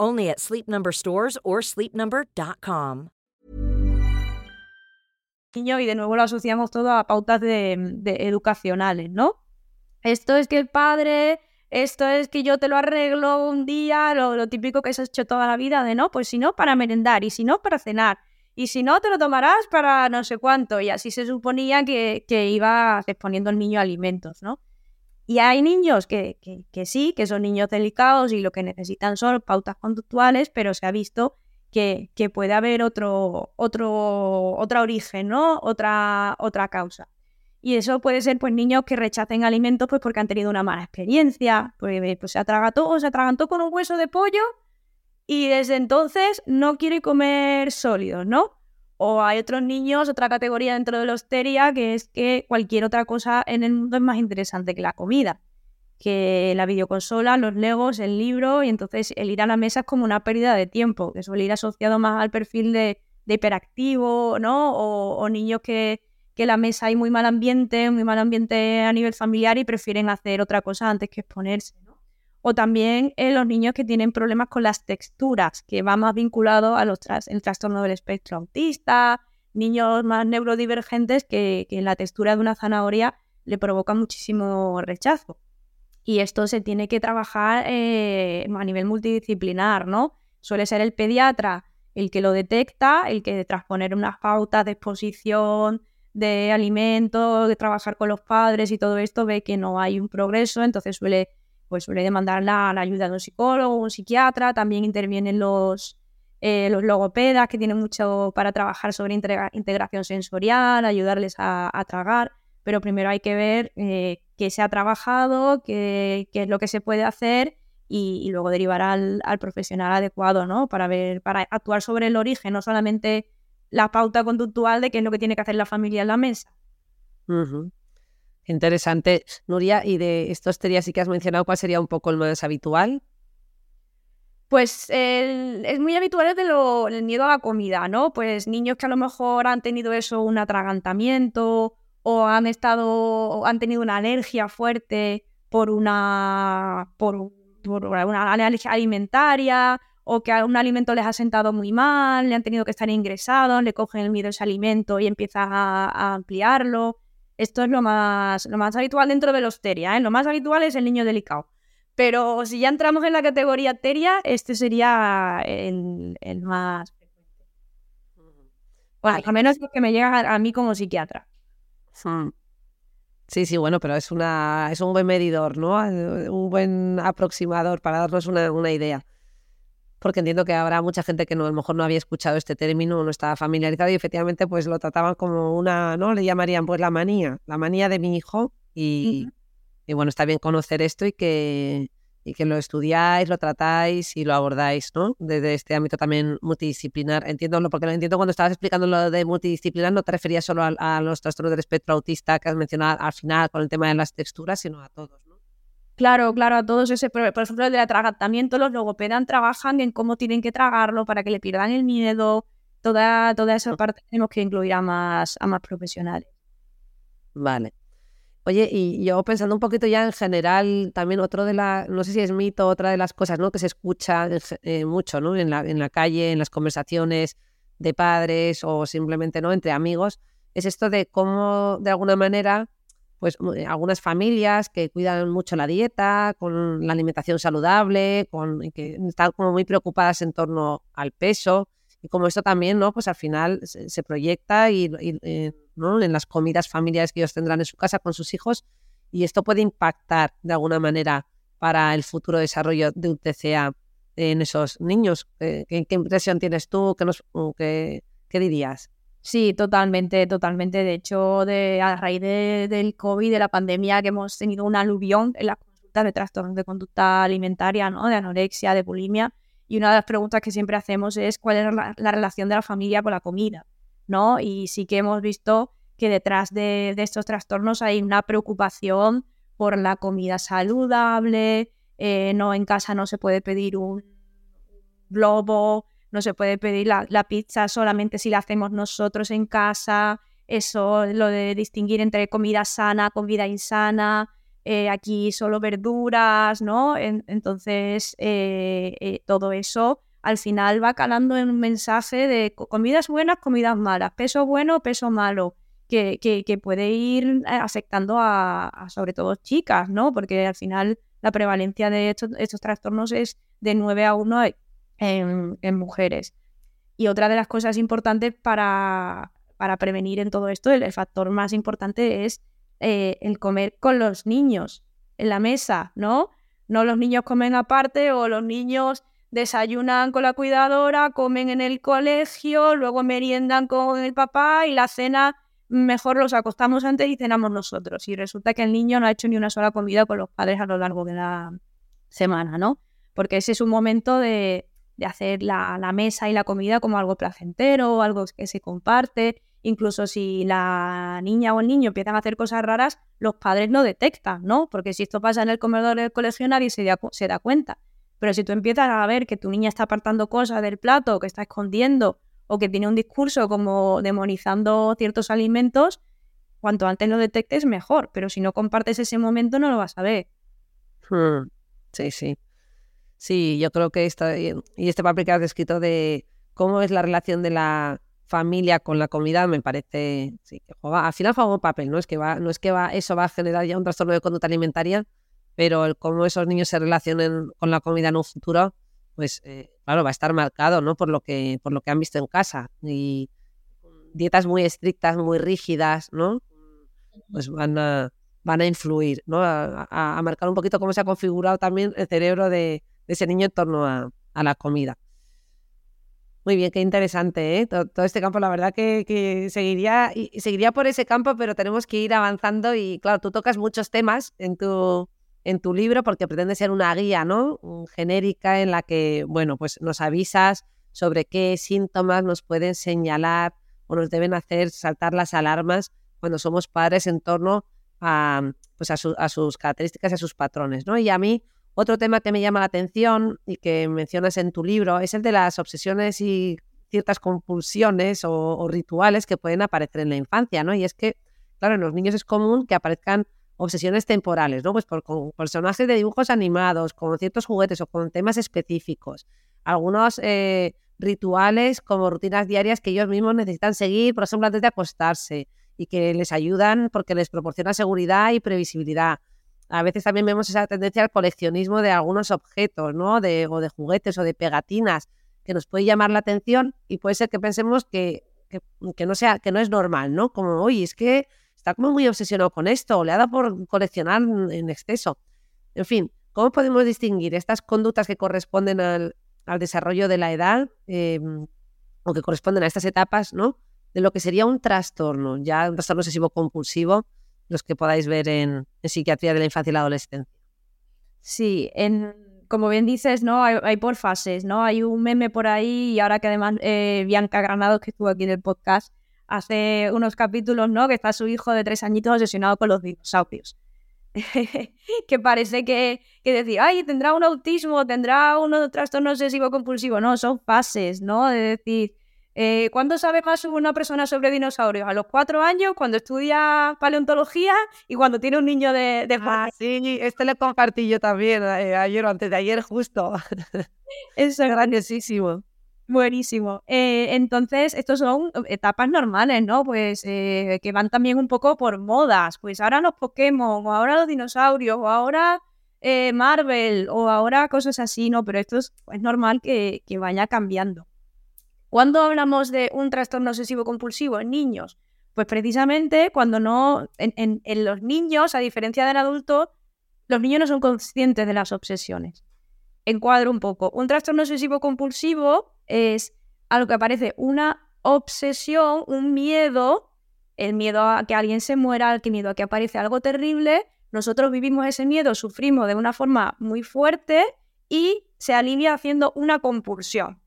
Only at Sleep stores or sleepnumber.com. Y de nuevo lo asociamos todo a pautas de, educacionales, ¿no? Esto es que el padre, esto es que yo te lo arreglo un día, lo, típico que se ha hecho toda la vida, de no, pues si no, para merendar, y si no, para cenar, y si no, te lo tomarás para no sé cuánto, y así se suponía que, que iba exponiendo el niño alimentos, ¿no? Y hay niños que, sí, que son niños delicados y lo que necesitan son pautas conductuales, pero se ha visto que, puede haber otro, otro, otro origen, ¿no? Otra, otra causa. Y eso puede ser pues niños que rechacen alimentos pues porque han tenido una mala experiencia, pues, pues se atragantó o se atragantó con un hueso de pollo y desde entonces no quiere comer sólidos, ¿no? O hay otros niños, otra categoría dentro de la hostería, que es que cualquier otra cosa en el mundo es más interesante que la comida. que la videoconsola, los legos, el libro, y entonces el ir a la mesa es como una pérdida de tiempo, que suele ir asociado más al perfil de, hiperactivo, ¿no? O, niños que, que la mesa hay muy mal ambiente, muy mal ambiente a nivel familiar y prefieren hacer otra cosa antes que exponerse, ¿no? O también en los niños que tienen problemas con las texturas, que va más vinculado a los el trastorno del espectro autista, niños más neurodivergentes que, que la textura de una zanahoria le provoca muchísimo rechazo. Y esto se tiene que trabajar eh, a nivel multidisciplinar, ¿no? Suele ser el pediatra el que lo detecta, el que tras poner unas pautas de exposición de alimentos, de trabajar con los padres y todo esto, ve que no hay un progreso, entonces suele, pues suele demandar la, ayuda de un psicólogo, un psiquiatra, también intervienen los, eh, los logopedas que tienen mucho para trabajar sobre integración sensorial, ayudarles a, tragar, pero primero hay que ver eh, qué se ha trabajado, qué, es lo que se puede hacer y, luego derivar al, profesional adecuado, ¿no? Para ver, para actuar sobre el origen, no solamente la pauta conductual de qué es lo que tiene que hacer la familia en la mesa. Interesante. Nuria, y de estos sí que has mencionado, ¿cuál sería un poco el más habitual? Pues es muy habitual el, de lo, el miedo a la comida, ¿no? Pues niños que a lo mejor han tenido eso, un atragantamiento o han estado han tenido una alergia fuerte por una por, una alergia alimentaria o que un alimento les ha sentado muy mal, le han tenido que estar ingresados, le cogen el miedo a ese alimento y empiezan a, ampliarlo. Esto es lo más, lo más habitual dentro de los teria. ¿eh? Lo más habitual es el niño delicado. Pero si ya entramos en la categoría teria, este sería el, el más Bueno, al menos lo que me llega a mí como psiquiatra. Hmm. Sí, sí, bueno, pero es, una, es un buen medidor, ¿no? Un buen aproximador para darnos una, una idea. Porque entiendo que habrá mucha gente que no, a lo mejor no había escuchado este término, no estaba familiarizado y efectivamente pues lo trataban como una, ¿no? Le llamarían pues la manía, la manía de mi hijo y, y bueno, está bien conocer esto y que, y que lo estudiáis, lo tratáis y lo abordáis, ¿no? Desde este ámbito también multidisciplinar. Entiendo, porque lo entiendo cuando estabas explicando lo de multidisciplinar, no te referías solo a, los trastornos del espectro autista que has mencionado al final con el tema de las texturas, sino a todos, ¿no? Claro, claro, a todos ese, por ejemplo, el de atragantamiento, los logopedan trabajan en cómo tienen que tragarlo para que le pierdan el miedo. Toda, toda esa parte tenemos que incluir a más, a más profesionales. Vale. Oye, y yo pensando un poquito ya en general, también otro de la, no sé si es mito, otra de las cosas, ¿no? Que se escucha eh, mucho, ¿no? En la, en la calle, en las conversaciones de padres o simplemente, ¿no? Entre amigos, es esto de cómo, de alguna manera, pues eh, algunas familias que cuidan mucho la dieta, con la alimentación saludable, con que están como muy preocupadas en torno al peso, y como esto también, ¿no? Pues al final se, proyecta y, eh, en las comidas familiares que ellos tendrán en su casa con sus hijos y esto puede impactar de alguna manera para el futuro desarrollo de un TCA en esos niños. Eh, ¿Qué, impresión tienes tú? ¿Qué, nos, qué, dirías? Sí, totalmente, totalmente. De hecho, de, a raíz del COVID, de la pandemia, que hemos tenido un aluvión en las consultas de trastornos de conducta alimentaria, ¿no? de anorexia, de bulimia, y una de las preguntas que siempre hacemos es cuál es la, relación de la familia con la comida, ¿no? Y sí que hemos visto que detrás de, estos trastornos hay una preocupación por la comida saludable, eh, no en casa no se puede pedir un globo, no se puede pedir la, pizza solamente si la hacemos nosotros en casa, eso, lo de distinguir entre comida sana, comida insana, eh, aquí solo verduras, ¿no? entonces, eh, eh, todo eso al final va calando en un mensaje de comidas buenas, comidas malas, peso bueno, peso malo, que, que, puede ir afectando a, sobre todo chicas, ¿no? Porque al final la prevalencia de estos, estos trastornos es de 9 a 1 en, en, mujeres. Y otra de las cosas importantes para, para prevenir en todo esto, el factor más importante es eh, el comer con los niños en la mesa, ¿no? No los niños comen aparte o los niños desayunan con la cuidadora, comen en el colegio, luego meriendan con el papá y la cena mejor los acostamos antes y cenamos nosotros. Y resulta que el niño no ha hecho ni una sola comida con los padres a lo largo de la semana, ¿no? Porque ese es un momento de, hacer la, la, mesa y la comida como algo placentero, algo que se comparte incluso si la niña o el niño empiezan a hacer cosas raras, los padres lo detectan, ¿no? Porque si esto pasa en el comedor del colegio nadie se da, se da cuenta. Pero si tú empiezas a ver que tu niña está apartando cosas del plato, que está escondiendo, o que tiene un discurso como demonizando ciertos alimentos, cuanto antes lo detectes, mejor. Pero si no compartes ese momento, no lo vas a ver. Hmm. Sí, sí. Sí, yo creo que esto, y este papel que has descrito de cómo es la relación de la familia con la comida, me parece, sí, que juega, al final juega un papel, ¿no? Es que va, no es que va, eso va a generar ya un trastorno de conducta alimentaria, pero el cómo esos niños se relacionen con la comida en un futuro, pues eh, claro, va a estar marcado, ¿no? Por lo que, por lo que han visto en casa. Y dietas muy estrictas, muy rígidas, ¿no? Pues van a, van a influir, ¿no? A, marcar un poquito cómo se ha configurado también el cerebro de, ese niño en torno a, la comida. Muy bien, qué interesante, ¿eh? Todo, este campo, la verdad que, seguiría, y seguiría por ese campo, pero tenemos que ir avanzando y claro, tú tocas muchos temas en tu, en tu libro porque pretende ser una guía, ¿no? Genérica en la que, bueno, pues nos avisas sobre qué síntomas nos pueden señalar o nos deben hacer saltar las alarmas cuando somos padres en torno a, pues a, sus características a sus patrones. ¿no? Y a mí, otro tema que me llama la atención y que mencionas en tu libro es el de las obsesiones y ciertas compulsiones o, rituales que pueden aparecer en la infancia, ¿no? Y es que, claro, en los niños es común que aparezcan obsesiones temporales, ¿no? Pues por, con personajes de dibujos animados, con ciertos juguetes o con temas específicos. Algunos eh, rituales como rutinas diarias que ellos mismos necesitan seguir, por ejemplo, antes de acostarse y que les ayudan porque les proporciona seguridad y previsibilidad. A veces también vemos esa tendencia al coleccionismo de algunos objetos, ¿no? De, o de juguetes o de pegatinas que nos puede llamar la atención y puede ser que pensemos que, que, no, sea, que no es normal, ¿no? Como, oye, es que está como muy obsesionado con esto o le ha dado por coleccionar en exceso. En fin, ¿cómo podemos distinguir estas conductas que corresponden al, al desarrollo de la edad em, o que corresponden a estas etapas, ¿no? de lo que sería un trastorno, ya un trastorno obsesivo compulsivo, los que podáis ver en, psiquiatría de la infancia y la adolescencia. Sí, en, como bien dices, ¿no? Hay, por fases, ¿no? Hay un meme por ahí y ahora que además eh, Bianca Granados, que estuvo aquí en el podcast, hace unos capítulos, ¿no? Que está su hijo de tres añitos obsesionado con los dinosaurios. que parece que, que decir, ay, tendrá un autismo, tendrá un trastorno obsesivo compulsivo. No, son fases, ¿no? De decir, eh, ¿Cuándo sabe más una persona sobre dinosaurios? A los cuatro años, cuando estudia paleontología y cuando tiene un niño de... de ah, sí, este le compartí yo también eh, ayer o antes de ayer justo. es graciosísimo. Buenísimo. Eh, entonces, estos son etapas normales, ¿no? Pues que van también un poco por modas. Pues ahora los Pokémon, o ahora los dinosaurios, o ahora Marvel, o ahora cosas así, ¿no? Pero esto es, normal que, que vaya cambiando. ¿Cuándo hablamos de un trastorno obsesivo compulsivo en niños? Pues precisamente cuando no, en, los niños, a diferencia del adulto, los niños no son conscientes de las obsesiones. Encuadro un poco. Un trastorno obsesivo compulsivo es algo que aparece una obsesión, un miedo, el miedo a que alguien se muera, el miedo a que aparece algo terrible. Nosotros vivimos ese miedo, sufrimos de una forma muy fuerte y se alivia haciendo una compulsión.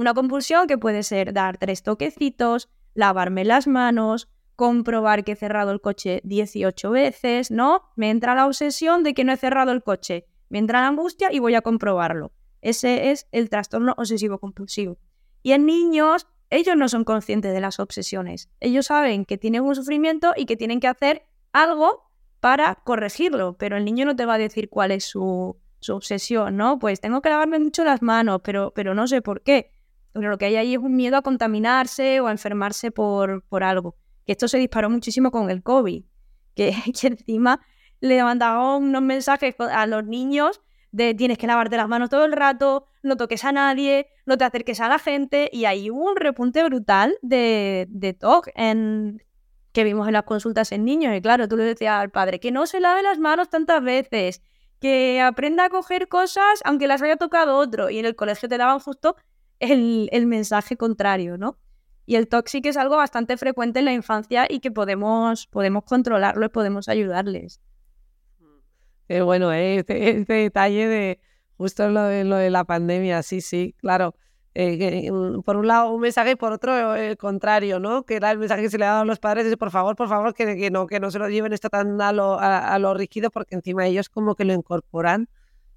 Una compulsión que puede ser dar tres toquecitos, lavarme las manos, comprobar que he cerrado el coche 18 veces, ¿no? Me entra la obsesión de que no he cerrado el coche, me entra la angustia y voy a comprobarlo. Ese es el trastorno obsesivo compulsivo. Y en niños, ellos no son conscientes de las obsesiones. Ellos saben que tienen un sufrimiento y que tienen que hacer algo para corregirlo, pero el niño no te va a decir cuál es su, obsesión, ¿no? Pues tengo que lavarme mucho las manos, pero, pero no sé por qué. Lo que hay ahí es un miedo a contaminarse o a enfermarse por, por algo. Que esto se disparó muchísimo con el COVID, que, encima le mandaban unos mensajes a los niños de tienes que lavarte las manos todo el rato, no toques a nadie, no te acerques a la gente, y hay un repunte brutal de, de TOC en, que vimos en las consultas en niños. Y claro, tú le decías al padre que no se lave las manos tantas veces, que aprenda a coger cosas aunque las haya tocado otro, y en el colegio te daban justo el, mensaje contrario, ¿no? Y el tóxico es algo bastante frecuente en la infancia y que podemos, podemos controlarlo y podemos ayudarles. Bueno, ¿eh? este, este, detalle de justo lo de, la pandemia, sí, sí, claro. eh, por un lado un mensaje y por otro el contrario, ¿no? Que era el mensaje que se le dado a los padres es por favor, por favor, que, no, que no se lo lleven esto tan a lo, a, lo rígido porque encima ellos como que lo incorporan,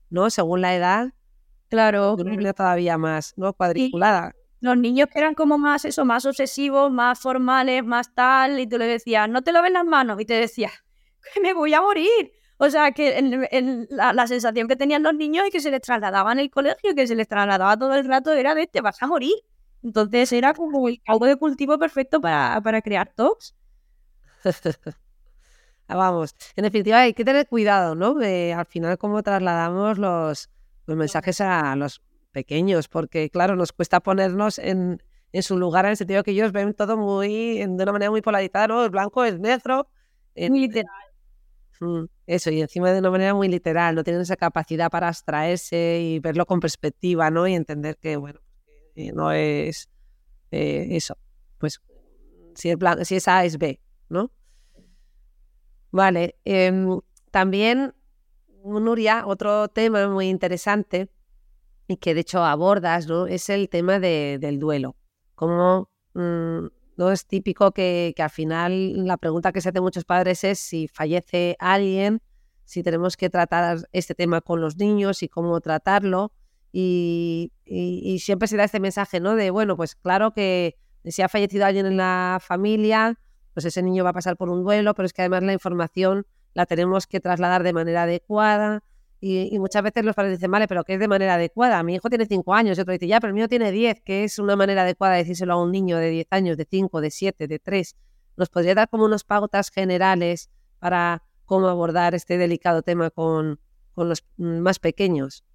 ¿no? Según la edad. Claro. De una manera todavía más, ¿no? Cuadriculada. los niños que eran como más eso, más obsesivos, más formales, más tal, y tú le decías, no te lo ven las manos, y te decía, que me voy a morir. O sea, que la, sensación que tenían los niños y que se les trasladaba en el colegio, que se les trasladaba todo el rato, era de te vas a morir. Entonces era como el caldo de cultivo perfecto para, para crear tops. Vamos, en definitiva hay que tener cuidado, ¿no? De, al final cómo trasladamos los, los mensajes a los pequeños, porque claro, nos cuesta ponernos en, en su lugar en el sentido que ellos ven todo muy, de una manera muy polarizada, ¿no? El blanco, es negro. Muy literal. Mm, eso, y encima de una manera muy literal, no tienen esa capacidad para abstraerse y verlo con perspectiva, ¿no? Y entender que, bueno, no es eh, eso. Pues si es, si es A, es B, ¿no? Vale. Em, también, Nuria, otro tema muy interesante y que de hecho abordas, ¿no? Es el tema del duelo. Cómo mm, no es típico que, al final la pregunta que se hace muchos padres es si fallece alguien, si tenemos que tratar este tema con los niños y cómo tratarlo. Y, siempre se da este mensaje, ¿no? De, bueno, pues claro que si ha fallecido alguien en la familia, pues ese niño va a pasar por un duelo, pero es que además la información la tenemos que trasladar de manera adecuada, y, muchas veces los padres dicen, vale, pero ¿qué es de manera adecuada? Mi hijo tiene 5 años, y otro dice, ya, pero el mío tiene 10, que es una manera adecuada de decírselo a un niño de 10 años, de 5, de 7, de 3. ¿Nos podría dar como unas pautas generales para cómo abordar este delicado tema con, con los más pequeños?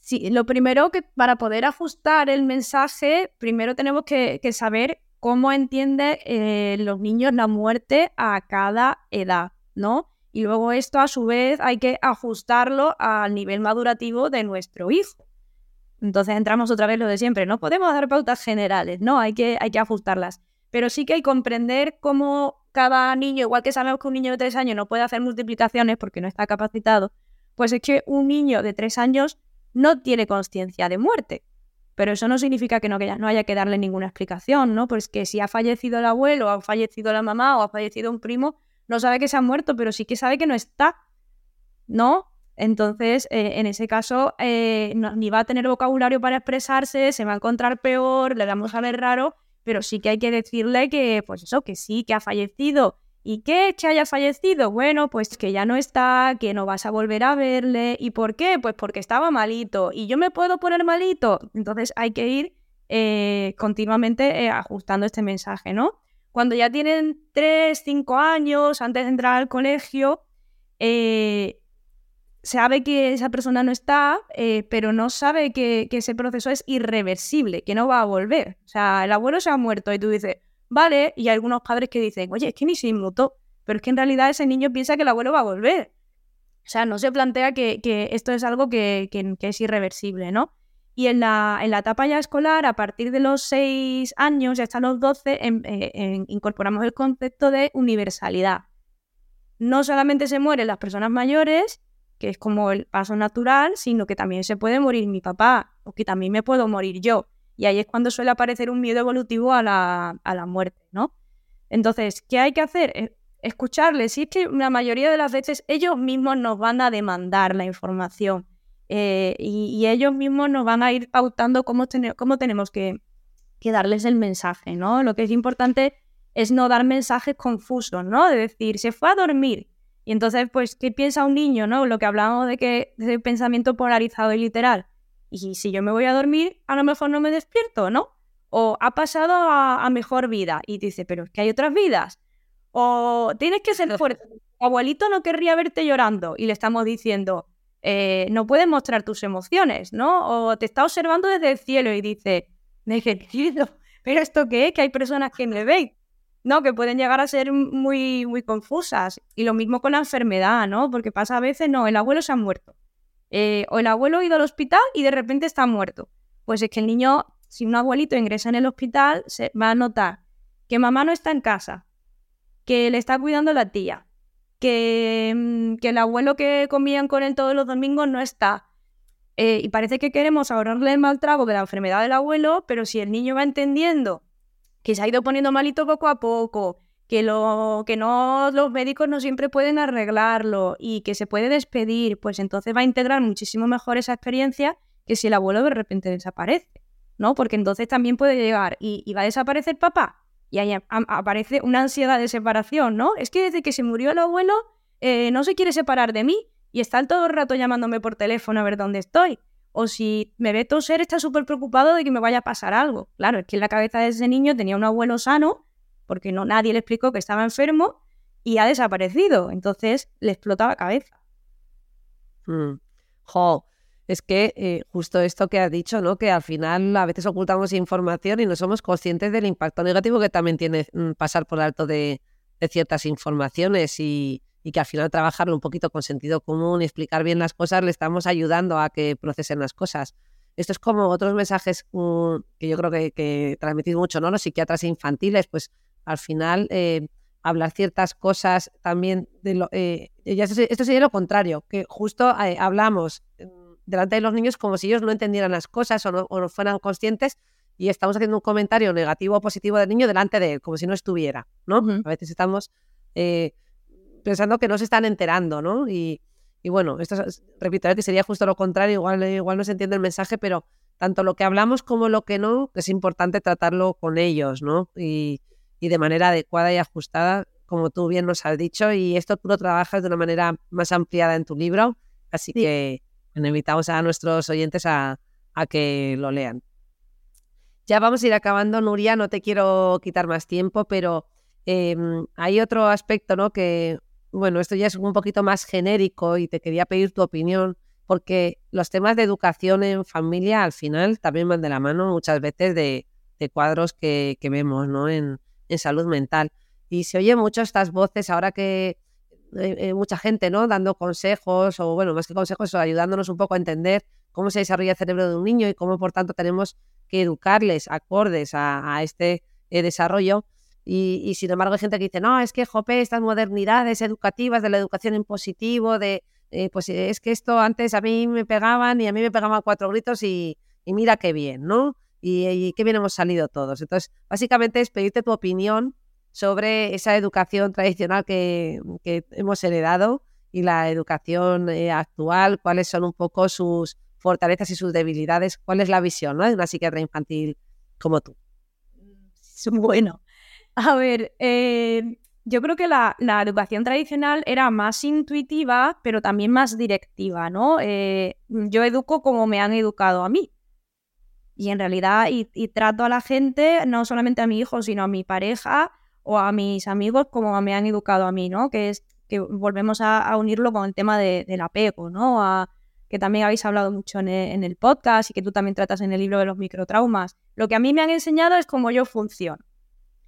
Sí, lo primero que para poder ajustar el mensaje, primero tenemos que, saber cómo entienden eh, los niños la muerte a cada edad, ¿no? Y luego esto a su vez hay que ajustarlo al nivel madurativo de nuestro hijo. Entonces entramos otra vez lo de siempre, no podemos dar pautas generales, no, hay que, hay que ajustarlas. Pero sí que hay que comprender cómo cada niño, igual que sabemos que un niño de tres años no puede hacer multiplicaciones porque no está capacitado, pues es que un niño de tres años no tiene conciencia de muerte. Pero eso no significa que no, que no haya que darle ninguna explicación, ¿no? Pues que si ha fallecido el abuelo, ha fallecido la mamá, o ha fallecido un primo, no sabe que se ha muerto, pero sí que sabe que no está, ¿no? Entonces, eh, en ese caso, eh, ni va a tener vocabulario para expresarse, se va a encontrar peor, le vamos a ver raro, pero sí que hay que decirle que, pues eso, que sí, que ha fallecido. ¿Y qué? Que haya fallecido. Bueno, pues que ya no está, que no vas a volver a verle. ¿Y por qué? Pues porque estaba malito. ¿Y yo me puedo poner malito? Entonces hay que ir eh, continuamente ajustando este mensaje, ¿no? Cuando ya tienen 3, 5 años, antes de entrar al colegio, eh, sabe que esa persona no está, eh, pero no sabe que, ese proceso es irreversible, que no va a volver. O sea, el abuelo se ha muerto y tú dices, vale, y hay algunos padres que dicen, oye, es que ni se inmutó, pero es que en realidad ese niño piensa que el abuelo va a volver. O sea, no se plantea que, esto es algo que, que, es irreversible, ¿no? Y en la, en la etapa ya escolar, a partir de los 6 años y hasta los 12, eh, incorporamos el concepto de universalidad. No solamente se mueren las personas mayores, que es como el paso natural, sino que también se puede morir mi papá o que también me puedo morir yo. Y ahí es cuando suele aparecer un miedo evolutivo a la, a la muerte, ¿no? Entonces, ¿qué hay que hacer? E, escucharles. Si es que la mayoría de las veces ellos mismos nos van a demandar la información. Eh, y, ellos mismos nos van a ir pautando cómo, cómo tenemos que, darles el mensaje, ¿no? Lo que es importante es no dar mensajes confusos, ¿no? De decir, se fue a dormir. Y entonces, pues, ¿qué piensa un niño, no? Lo que hablábamos de que de pensamiento polarizado y literal. Y si yo me voy a dormir, a lo mejor no me despierto, ¿no? O ha pasado a, a mejor vida. Y dice, pero es que hay otras vidas. O tienes que ser fuerte. Abuelito no querría verte llorando. Y le estamos diciendo, eh, no puedes mostrar tus emociones, ¿no? O te está observando desde el cielo y dice, cielo, ¿pero esto qué es? Que hay personas que me ven, ¿no? Que pueden llegar a ser muy, muy confusas. Y lo mismo con la enfermedad, ¿no? Porque pasa a veces, no, el abuelo se ha muerto. Eh, o el abuelo ha ido al hospital y de repente está muerto. Pues es que el niño, si un abuelito ingresa en el hospital, se va a notar que mamá no está en casa, que le está cuidando la tía, Mm, que, el abuelo que comían con él todos los domingos no está. eh, y parece que queremos ahorrarle el mal trago de la enfermedad del abuelo, pero si el niño va entendiendo que se ha ido poniendo malito poco a poco, que, lo, que no, los médicos no siempre pueden arreglarlo y que se puede despedir, pues entonces va a integrar muchísimo mejor esa experiencia que si el abuelo de repente desaparece, ¿no? Porque entonces también puede llegar y, va a desaparecer papá y ahí aparece una ansiedad de separación, ¿no? Es que desde que se murió el abuelo eh, no se quiere separar de mí y está todo el rato llamándome por teléfono a ver dónde estoy. O si me ve toser, está súper preocupado de que me vaya a pasar algo. Claro, es que en la cabeza de ese niño tenía un abuelo sano porque no nadie le explicó que estaba enfermo y ha desaparecido. Entonces le explotaba cabeza. Mm. Jo, es que eh, justo esto que has dicho, ¿no? Que al final a veces ocultamos información y no somos conscientes del impacto negativo que también tiene mm, pasar por alto de, ciertas informaciones y, que al final trabajarlo un poquito con sentido común y explicar bien las cosas le estamos ayudando a que procesen las cosas. Esto es como otros mensajes mm, que yo creo que, que transmitís mucho, ¿no? Los psiquiatras infantiles, pues al final eh, hablar ciertas cosas también de lo, eh, esto sería lo contrario, que justo eh, hablamos mm, delante de los niños como si ellos no entendieran las cosas o no, fueran conscientes y estamos haciendo un comentario negativo o positivo del niño delante de él, como si no estuviera, ¿no? A veces estamos pensando que no se están enterando, ¿no? Y, bueno, esto repito, que sería justo lo contrario, igual, igual no se entiende el mensaje, pero tanto lo que hablamos como lo que no, es importante tratarlo con ellos, ¿no? Y, y de manera adecuada y ajustada, como tú bien nos has dicho, y esto tú lo trabajas de una manera más ampliada en tu libro, así que invitamos a nuestros oyentes a, que lo lean. Ya vamos a ir acabando, Nuria, no te quiero quitar más tiempo, pero em, hay otro aspecto, ¿no? Que, bueno, esto ya es un poquito más genérico y te quería pedir tu opinión, porque los temas de educación en familia al final también van de la mano muchas veces de, cuadros que, vemos, ¿no? En, en salud mental. Y se oye mucho estas voces ahora que eh, eh, mucha gente, ¿no? Dando consejos o, bueno, más que consejos, ayudándonos un poco a entender cómo se desarrolla el cerebro de un niño y cómo, por tanto, tenemos que educarles acordes a, este eh, desarrollo. Y, sin embargo, hay gente que dice, no, es que, jope, estas modernidades educativas de la educación en positivo, de, pues es que esto antes a mí me pegaban y a mí me pegaban cuatro gritos y, y mira qué bien, ¿no? y, qué bien hemos salido todos. Entonces, básicamente es pedirte tu opinión sobre esa educación tradicional que, hemos heredado y la educación eh, actual, cuáles son un poco sus fortalezas y sus debilidades, cuál es la visión de una psiquiatra infantil como tú. Bueno, a ver, eh, yo creo que la, educación tradicional era más intuitiva, pero también más directiva, ¿no? Eh, yo educo como me han educado a mí. Y en realidad, y, trato a la gente, no solamente a mi hijo, sino a mi pareja o a mis amigos como me han educado a mí, ¿no? Que es que volvemos a, unirlo con el tema del apego, ¿no? A, que también habéis hablado mucho en el, en el, podcast y que tú también tratas en el libro de los microtraumas. Lo que a mí me han enseñado es cómo yo funciono.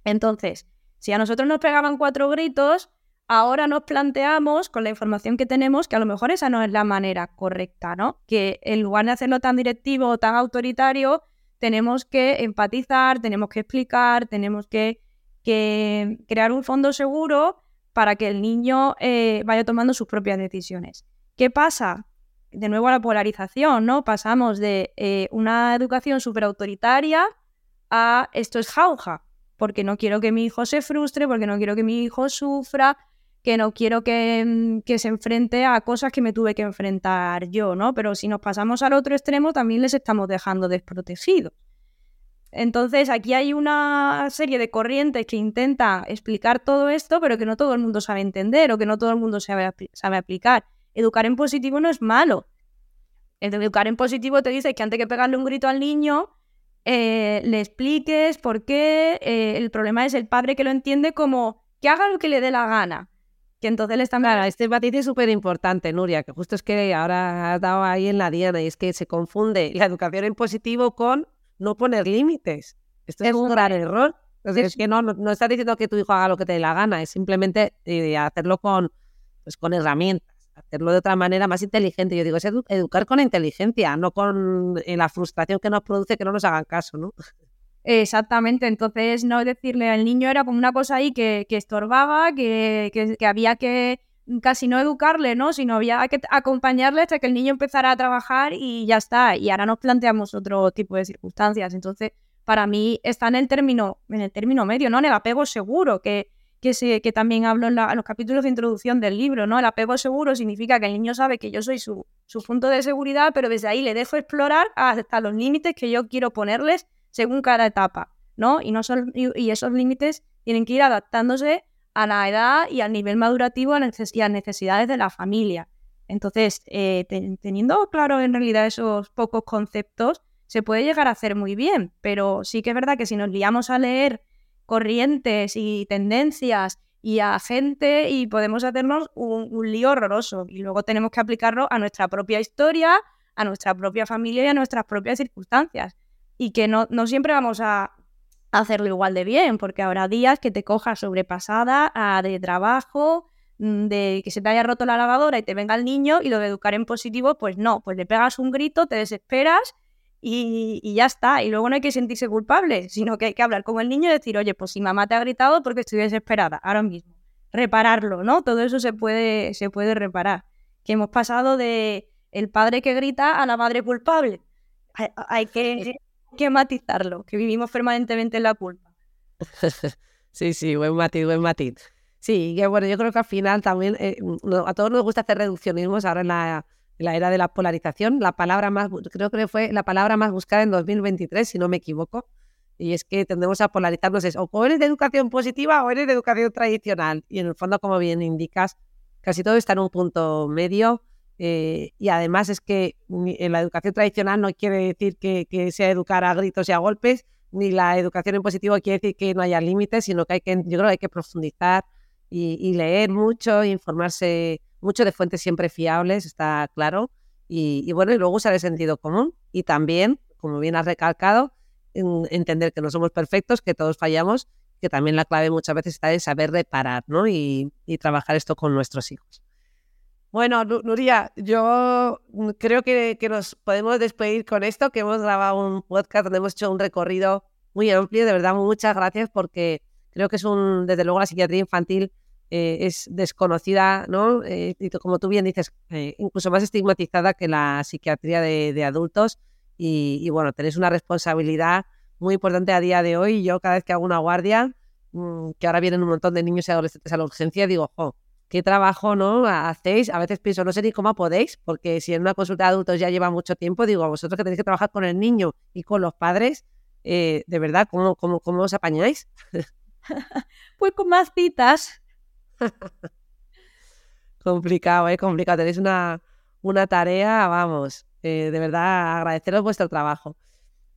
Entonces, si a nosotros nos pegaban cuatro gritos, ahora nos planteamos con la información que tenemos que a lo mejor esa no es la manera correcta, ¿no? Que en lugar de hacerlo tan directivo o tan autoritario, tenemos que empatizar, tenemos que explicar, tenemos que, crear un fondo seguro para que el niño eh, vaya tomando sus propias decisiones. ¿Qué pasa? De nuevo a la polarización, ¿no? Pasamos de eh, una educación súper autoritaria a esto es jauja, porque no quiero que mi hijo se frustre, porque no quiero que mi hijo sufra, que no quiero mm, que, se enfrente a cosas que me tuve que enfrentar yo, ¿no? Pero si nos pasamos al otro extremo, también les estamos dejando desprotegidos. Entonces, aquí hay una serie de corrientes que intentan explicar todo esto, pero que no todo el mundo sabe entender o que no todo el mundo sabe, sabe aplicar. Educar en positivo no es malo. educar en positivo te dice que antes que pegarle un grito al niño, eh, le expliques por qué. Eh, el problema es el padre que lo entiende como que haga lo que le dé la gana que entonces le están... Claro, este matiz es súper importante, Nuria, que justo es que ahora has dado ahí en la diana y es que se confunde la educación en positivo con no poner límites. Esto es, un gran error. es que no, no, estás diciendo que tu hijo haga lo que te dé la gana, es simplemente eh, hacerlo con, pues, con herramientas, hacerlo de otra manera más inteligente. Yo digo, es educar con inteligencia, no con eh, la frustración que nos produce que no nos hagan caso, ¿no? Exactamente, entonces no decirle al niño era como una cosa ahí que, estorbaba, que, había que casi no educarle, ¿no? Sino había que acompañarle hasta que el niño empezara a trabajar y ya está. Y ahora nos planteamos otro tipo de circunstancias. Entonces, para mí está en el término, en el término medio, ¿no? En el apego seguro, que, que, se, que también hablo en, los capítulos de introducción del libro, ¿no? El apego seguro significa que el niño sabe que yo soy su, su punto de seguridad, pero desde ahí le dejo explorar hasta los límites que yo quiero ponerles según cada etapa, ¿no? Y, no son, y esos límites tienen que ir adaptándose a la edad y al nivel madurativo y a las necesidades de la familia. Entonces, eh, teniendo claro en realidad esos pocos conceptos, se puede llegar a hacer muy bien, pero sí que es verdad que si nos liamos a leer corrientes y tendencias y a gente y podemos hacernos un, lío horroroso y luego tenemos que aplicarlo a nuestra propia historia, a nuestra propia familia y a nuestras propias circunstancias. Y que no, no siempre vamos a, hacerlo igual de bien, porque habrá días que te cojas sobrepasada a de trabajo, mm, de que se te haya roto la lavadora y te venga el niño y lo de educar en positivo, pues no, pues le pegas un grito, te desesperas y, y, ya está. Y luego no hay que sentirse culpable, sino que hay que hablar con el niño y decir, oye, pues si mamá te ha gritado porque estoy desesperada, ahora mismo. Repararlo, ¿no? Todo eso se puede, se puede reparar. Que hemos pasado de el padre que grita a la madre culpable. hay que que matizarlo, que vivimos permanentemente en la culpa. sí, sí, buen matiz, buen matiz. Sí, que bueno, yo creo que al final también eh, a todos nos gusta hacer reduccionismos ahora en la, era de la polarización. La palabra más, creo que fue la palabra más buscada en 2023, si no me equivoco. Y es que tendemos a polarizarnos es o eres de educación positiva o eres de educación tradicional. Y en el fondo, como bien indicas, casi todo está en un punto medio eh, y además es que en la educación tradicional no quiere decir que, sea educar a gritos y a golpes, ni la educación en positivo quiere decir que no haya límites, sino que hay que, yo creo que hay que profundizar y, leer mucho, informarse mucho de fuentes siempre fiables, está claro. Y, bueno, y luego usar el sentido común y también, como bien has recalcado, entender que no somos perfectos, que todos fallamos, que también la clave muchas veces está en saber reparar ¿no? y trabajar esto con nuestros hijos. Bueno, Nuria, yo creo que, nos podemos despedir con esto, que hemos grabado un podcast donde hemos hecho un recorrido muy amplio. De verdad, muchas gracias porque creo que es un, desde luego, la psiquiatría infantil eh, es desconocida, ¿no? Eh, y como tú bien dices, eh, incluso más estigmatizada que la psiquiatría de, adultos. Y, bueno, tenéis una responsabilidad muy importante a día de hoy. Yo cada vez que hago una guardia, mm, que ahora vienen un montón de niños y adolescentes a la urgencia, digo, jo, qué trabajo no hacéis. A veces pienso, no sé ni cómo podéis, porque si en una consulta de adultos ya lleva mucho tiempo, digo, a vosotros que tenéis que trabajar con el niño y con los padres, eh, de verdad, ¿cómo, cómo, cómo os apañáis? pues con más citas. complicado, ¿eh? Complicado. Tenéis una, una tarea, vamos, eh, de verdad, agradeceros vuestro trabajo.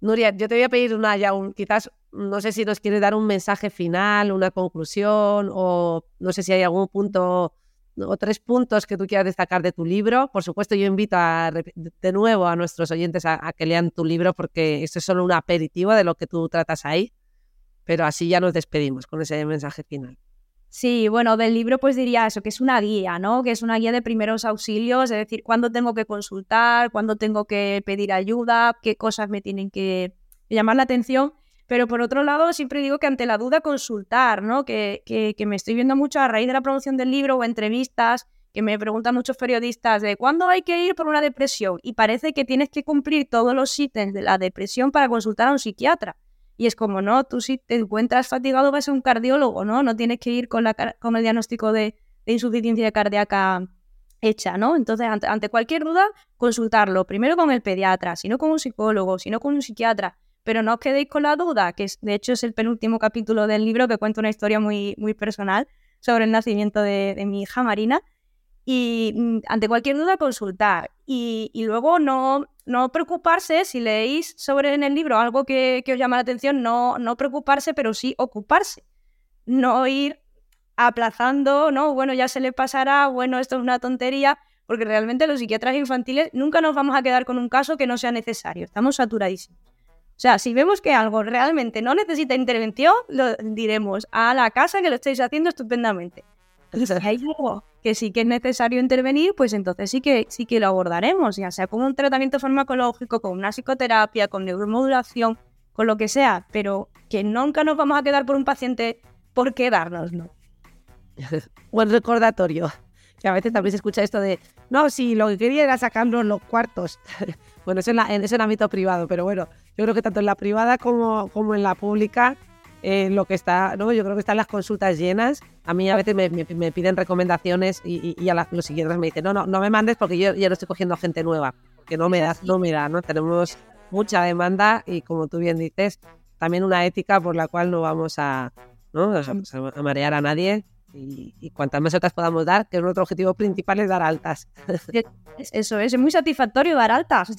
Nuria, yo te voy a pedir una ya, un, quizás, no sé si nos quieres dar un mensaje final, una conclusión, o no sé si hay algún punto o tres puntos que tú quieras destacar de tu libro. Por supuesto, yo invito a, de nuevo a nuestros oyentes a, que lean tu libro porque esto es solo un aperitivo de lo que tú tratas ahí, pero así ya nos despedimos con ese mensaje final. Sí, bueno, del libro pues diría eso, que es una guía, ¿no? Que es una guía de primeros auxilios, es decir, cuándo tengo que consultar, cuándo tengo que pedir ayuda, qué cosas me tienen que llamar la atención. Pero por otro lado, siempre digo que ante la duda consultar, ¿no? Que, que, que me estoy viendo mucho a raíz de la promoción del libro o entrevistas, que me preguntan muchos periodistas de cuándo hay que ir por una depresión. Y parece que tienes que cumplir todos los ítems de la depresión para consultar a un psiquiatra. Y es como, no, tú si te encuentras fatigado vas a un cardiólogo, ¿no? No tienes que ir con, la, con el diagnóstico de, insuficiencia cardíaca hecha, ¿no? Entonces, ante, cualquier duda, consultarlo. Primero con el pediatra, si no con un psicólogo, si no con un psiquiatra. Pero no os quedéis con la duda, que de hecho es el penúltimo capítulo del libro que cuenta una historia muy, muy personal sobre el nacimiento de, de mi hija Marina. Y mm, ante cualquier duda, consultar. Y, luego no, no preocuparse, si leéis sobre en el libro algo que, os llama la atención, no, no preocuparse, pero sí ocuparse. No ir aplazando, no, bueno, ya se le pasará, bueno, esto es una tontería, porque realmente los psiquiatras infantiles nunca nos vamos a quedar con un caso que no sea necesario, estamos saturadísimos. O sea, si vemos que algo realmente no necesita intervención, lo diremos a la casa que lo estáis haciendo estupendamente. Si hay algo que sí que es necesario intervenir, pues entonces sí que, sí que lo abordaremos, ya sea con un tratamiento farmacológico, con una psicoterapia, con neuromodulación, con lo que sea, pero que nunca nos vamos a quedar por un paciente por quedarnos, ¿no? Buen recordatorio. Que a veces también se escucha esto de, no, sí, lo que quería era sacarnos los cuartos. bueno, eso en, la, en, eso en ámbito privado, pero bueno, yo creo que tanto en la privada como, como en la pública, eh, lo que está, ¿no? Yo creo que están las consultas llenas. A mí a veces me, me, me piden recomendaciones y, y, a la, los siguientes me dicen, no, no, no me mandes porque yo ya no estoy cogiendo gente nueva, que no me da, no me da, ¿no? Tenemos mucha demanda y como tú bien dices, también una ética por la cual no vamos a, ¿no? a, a marear a nadie y, y, cuantas más otras podamos dar, que nuestro objetivo principal es dar altas. Eso es, es muy satisfactorio dar altas.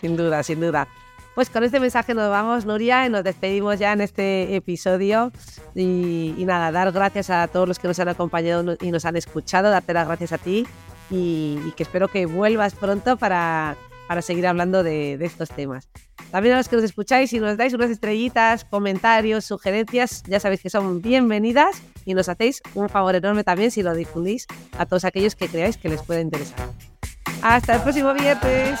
Sin duda, sin duda. Pues con este mensaje nos vamos, Nuria, y nos despedimos ya en este episodio. Y, y, nada, dar gracias a todos los que nos han acompañado y nos han escuchado, darte las gracias a ti y, y que espero que vuelvas pronto para, para seguir hablando de, de, estos temas. También a los que nos escucháis y nos dais unas estrellitas, comentarios, sugerencias, ya sabéis que son bienvenidas y nos hacéis un favor enorme también si lo difundís a todos aquellos que creáis que les pueda interesar. Hasta el próximo viernes.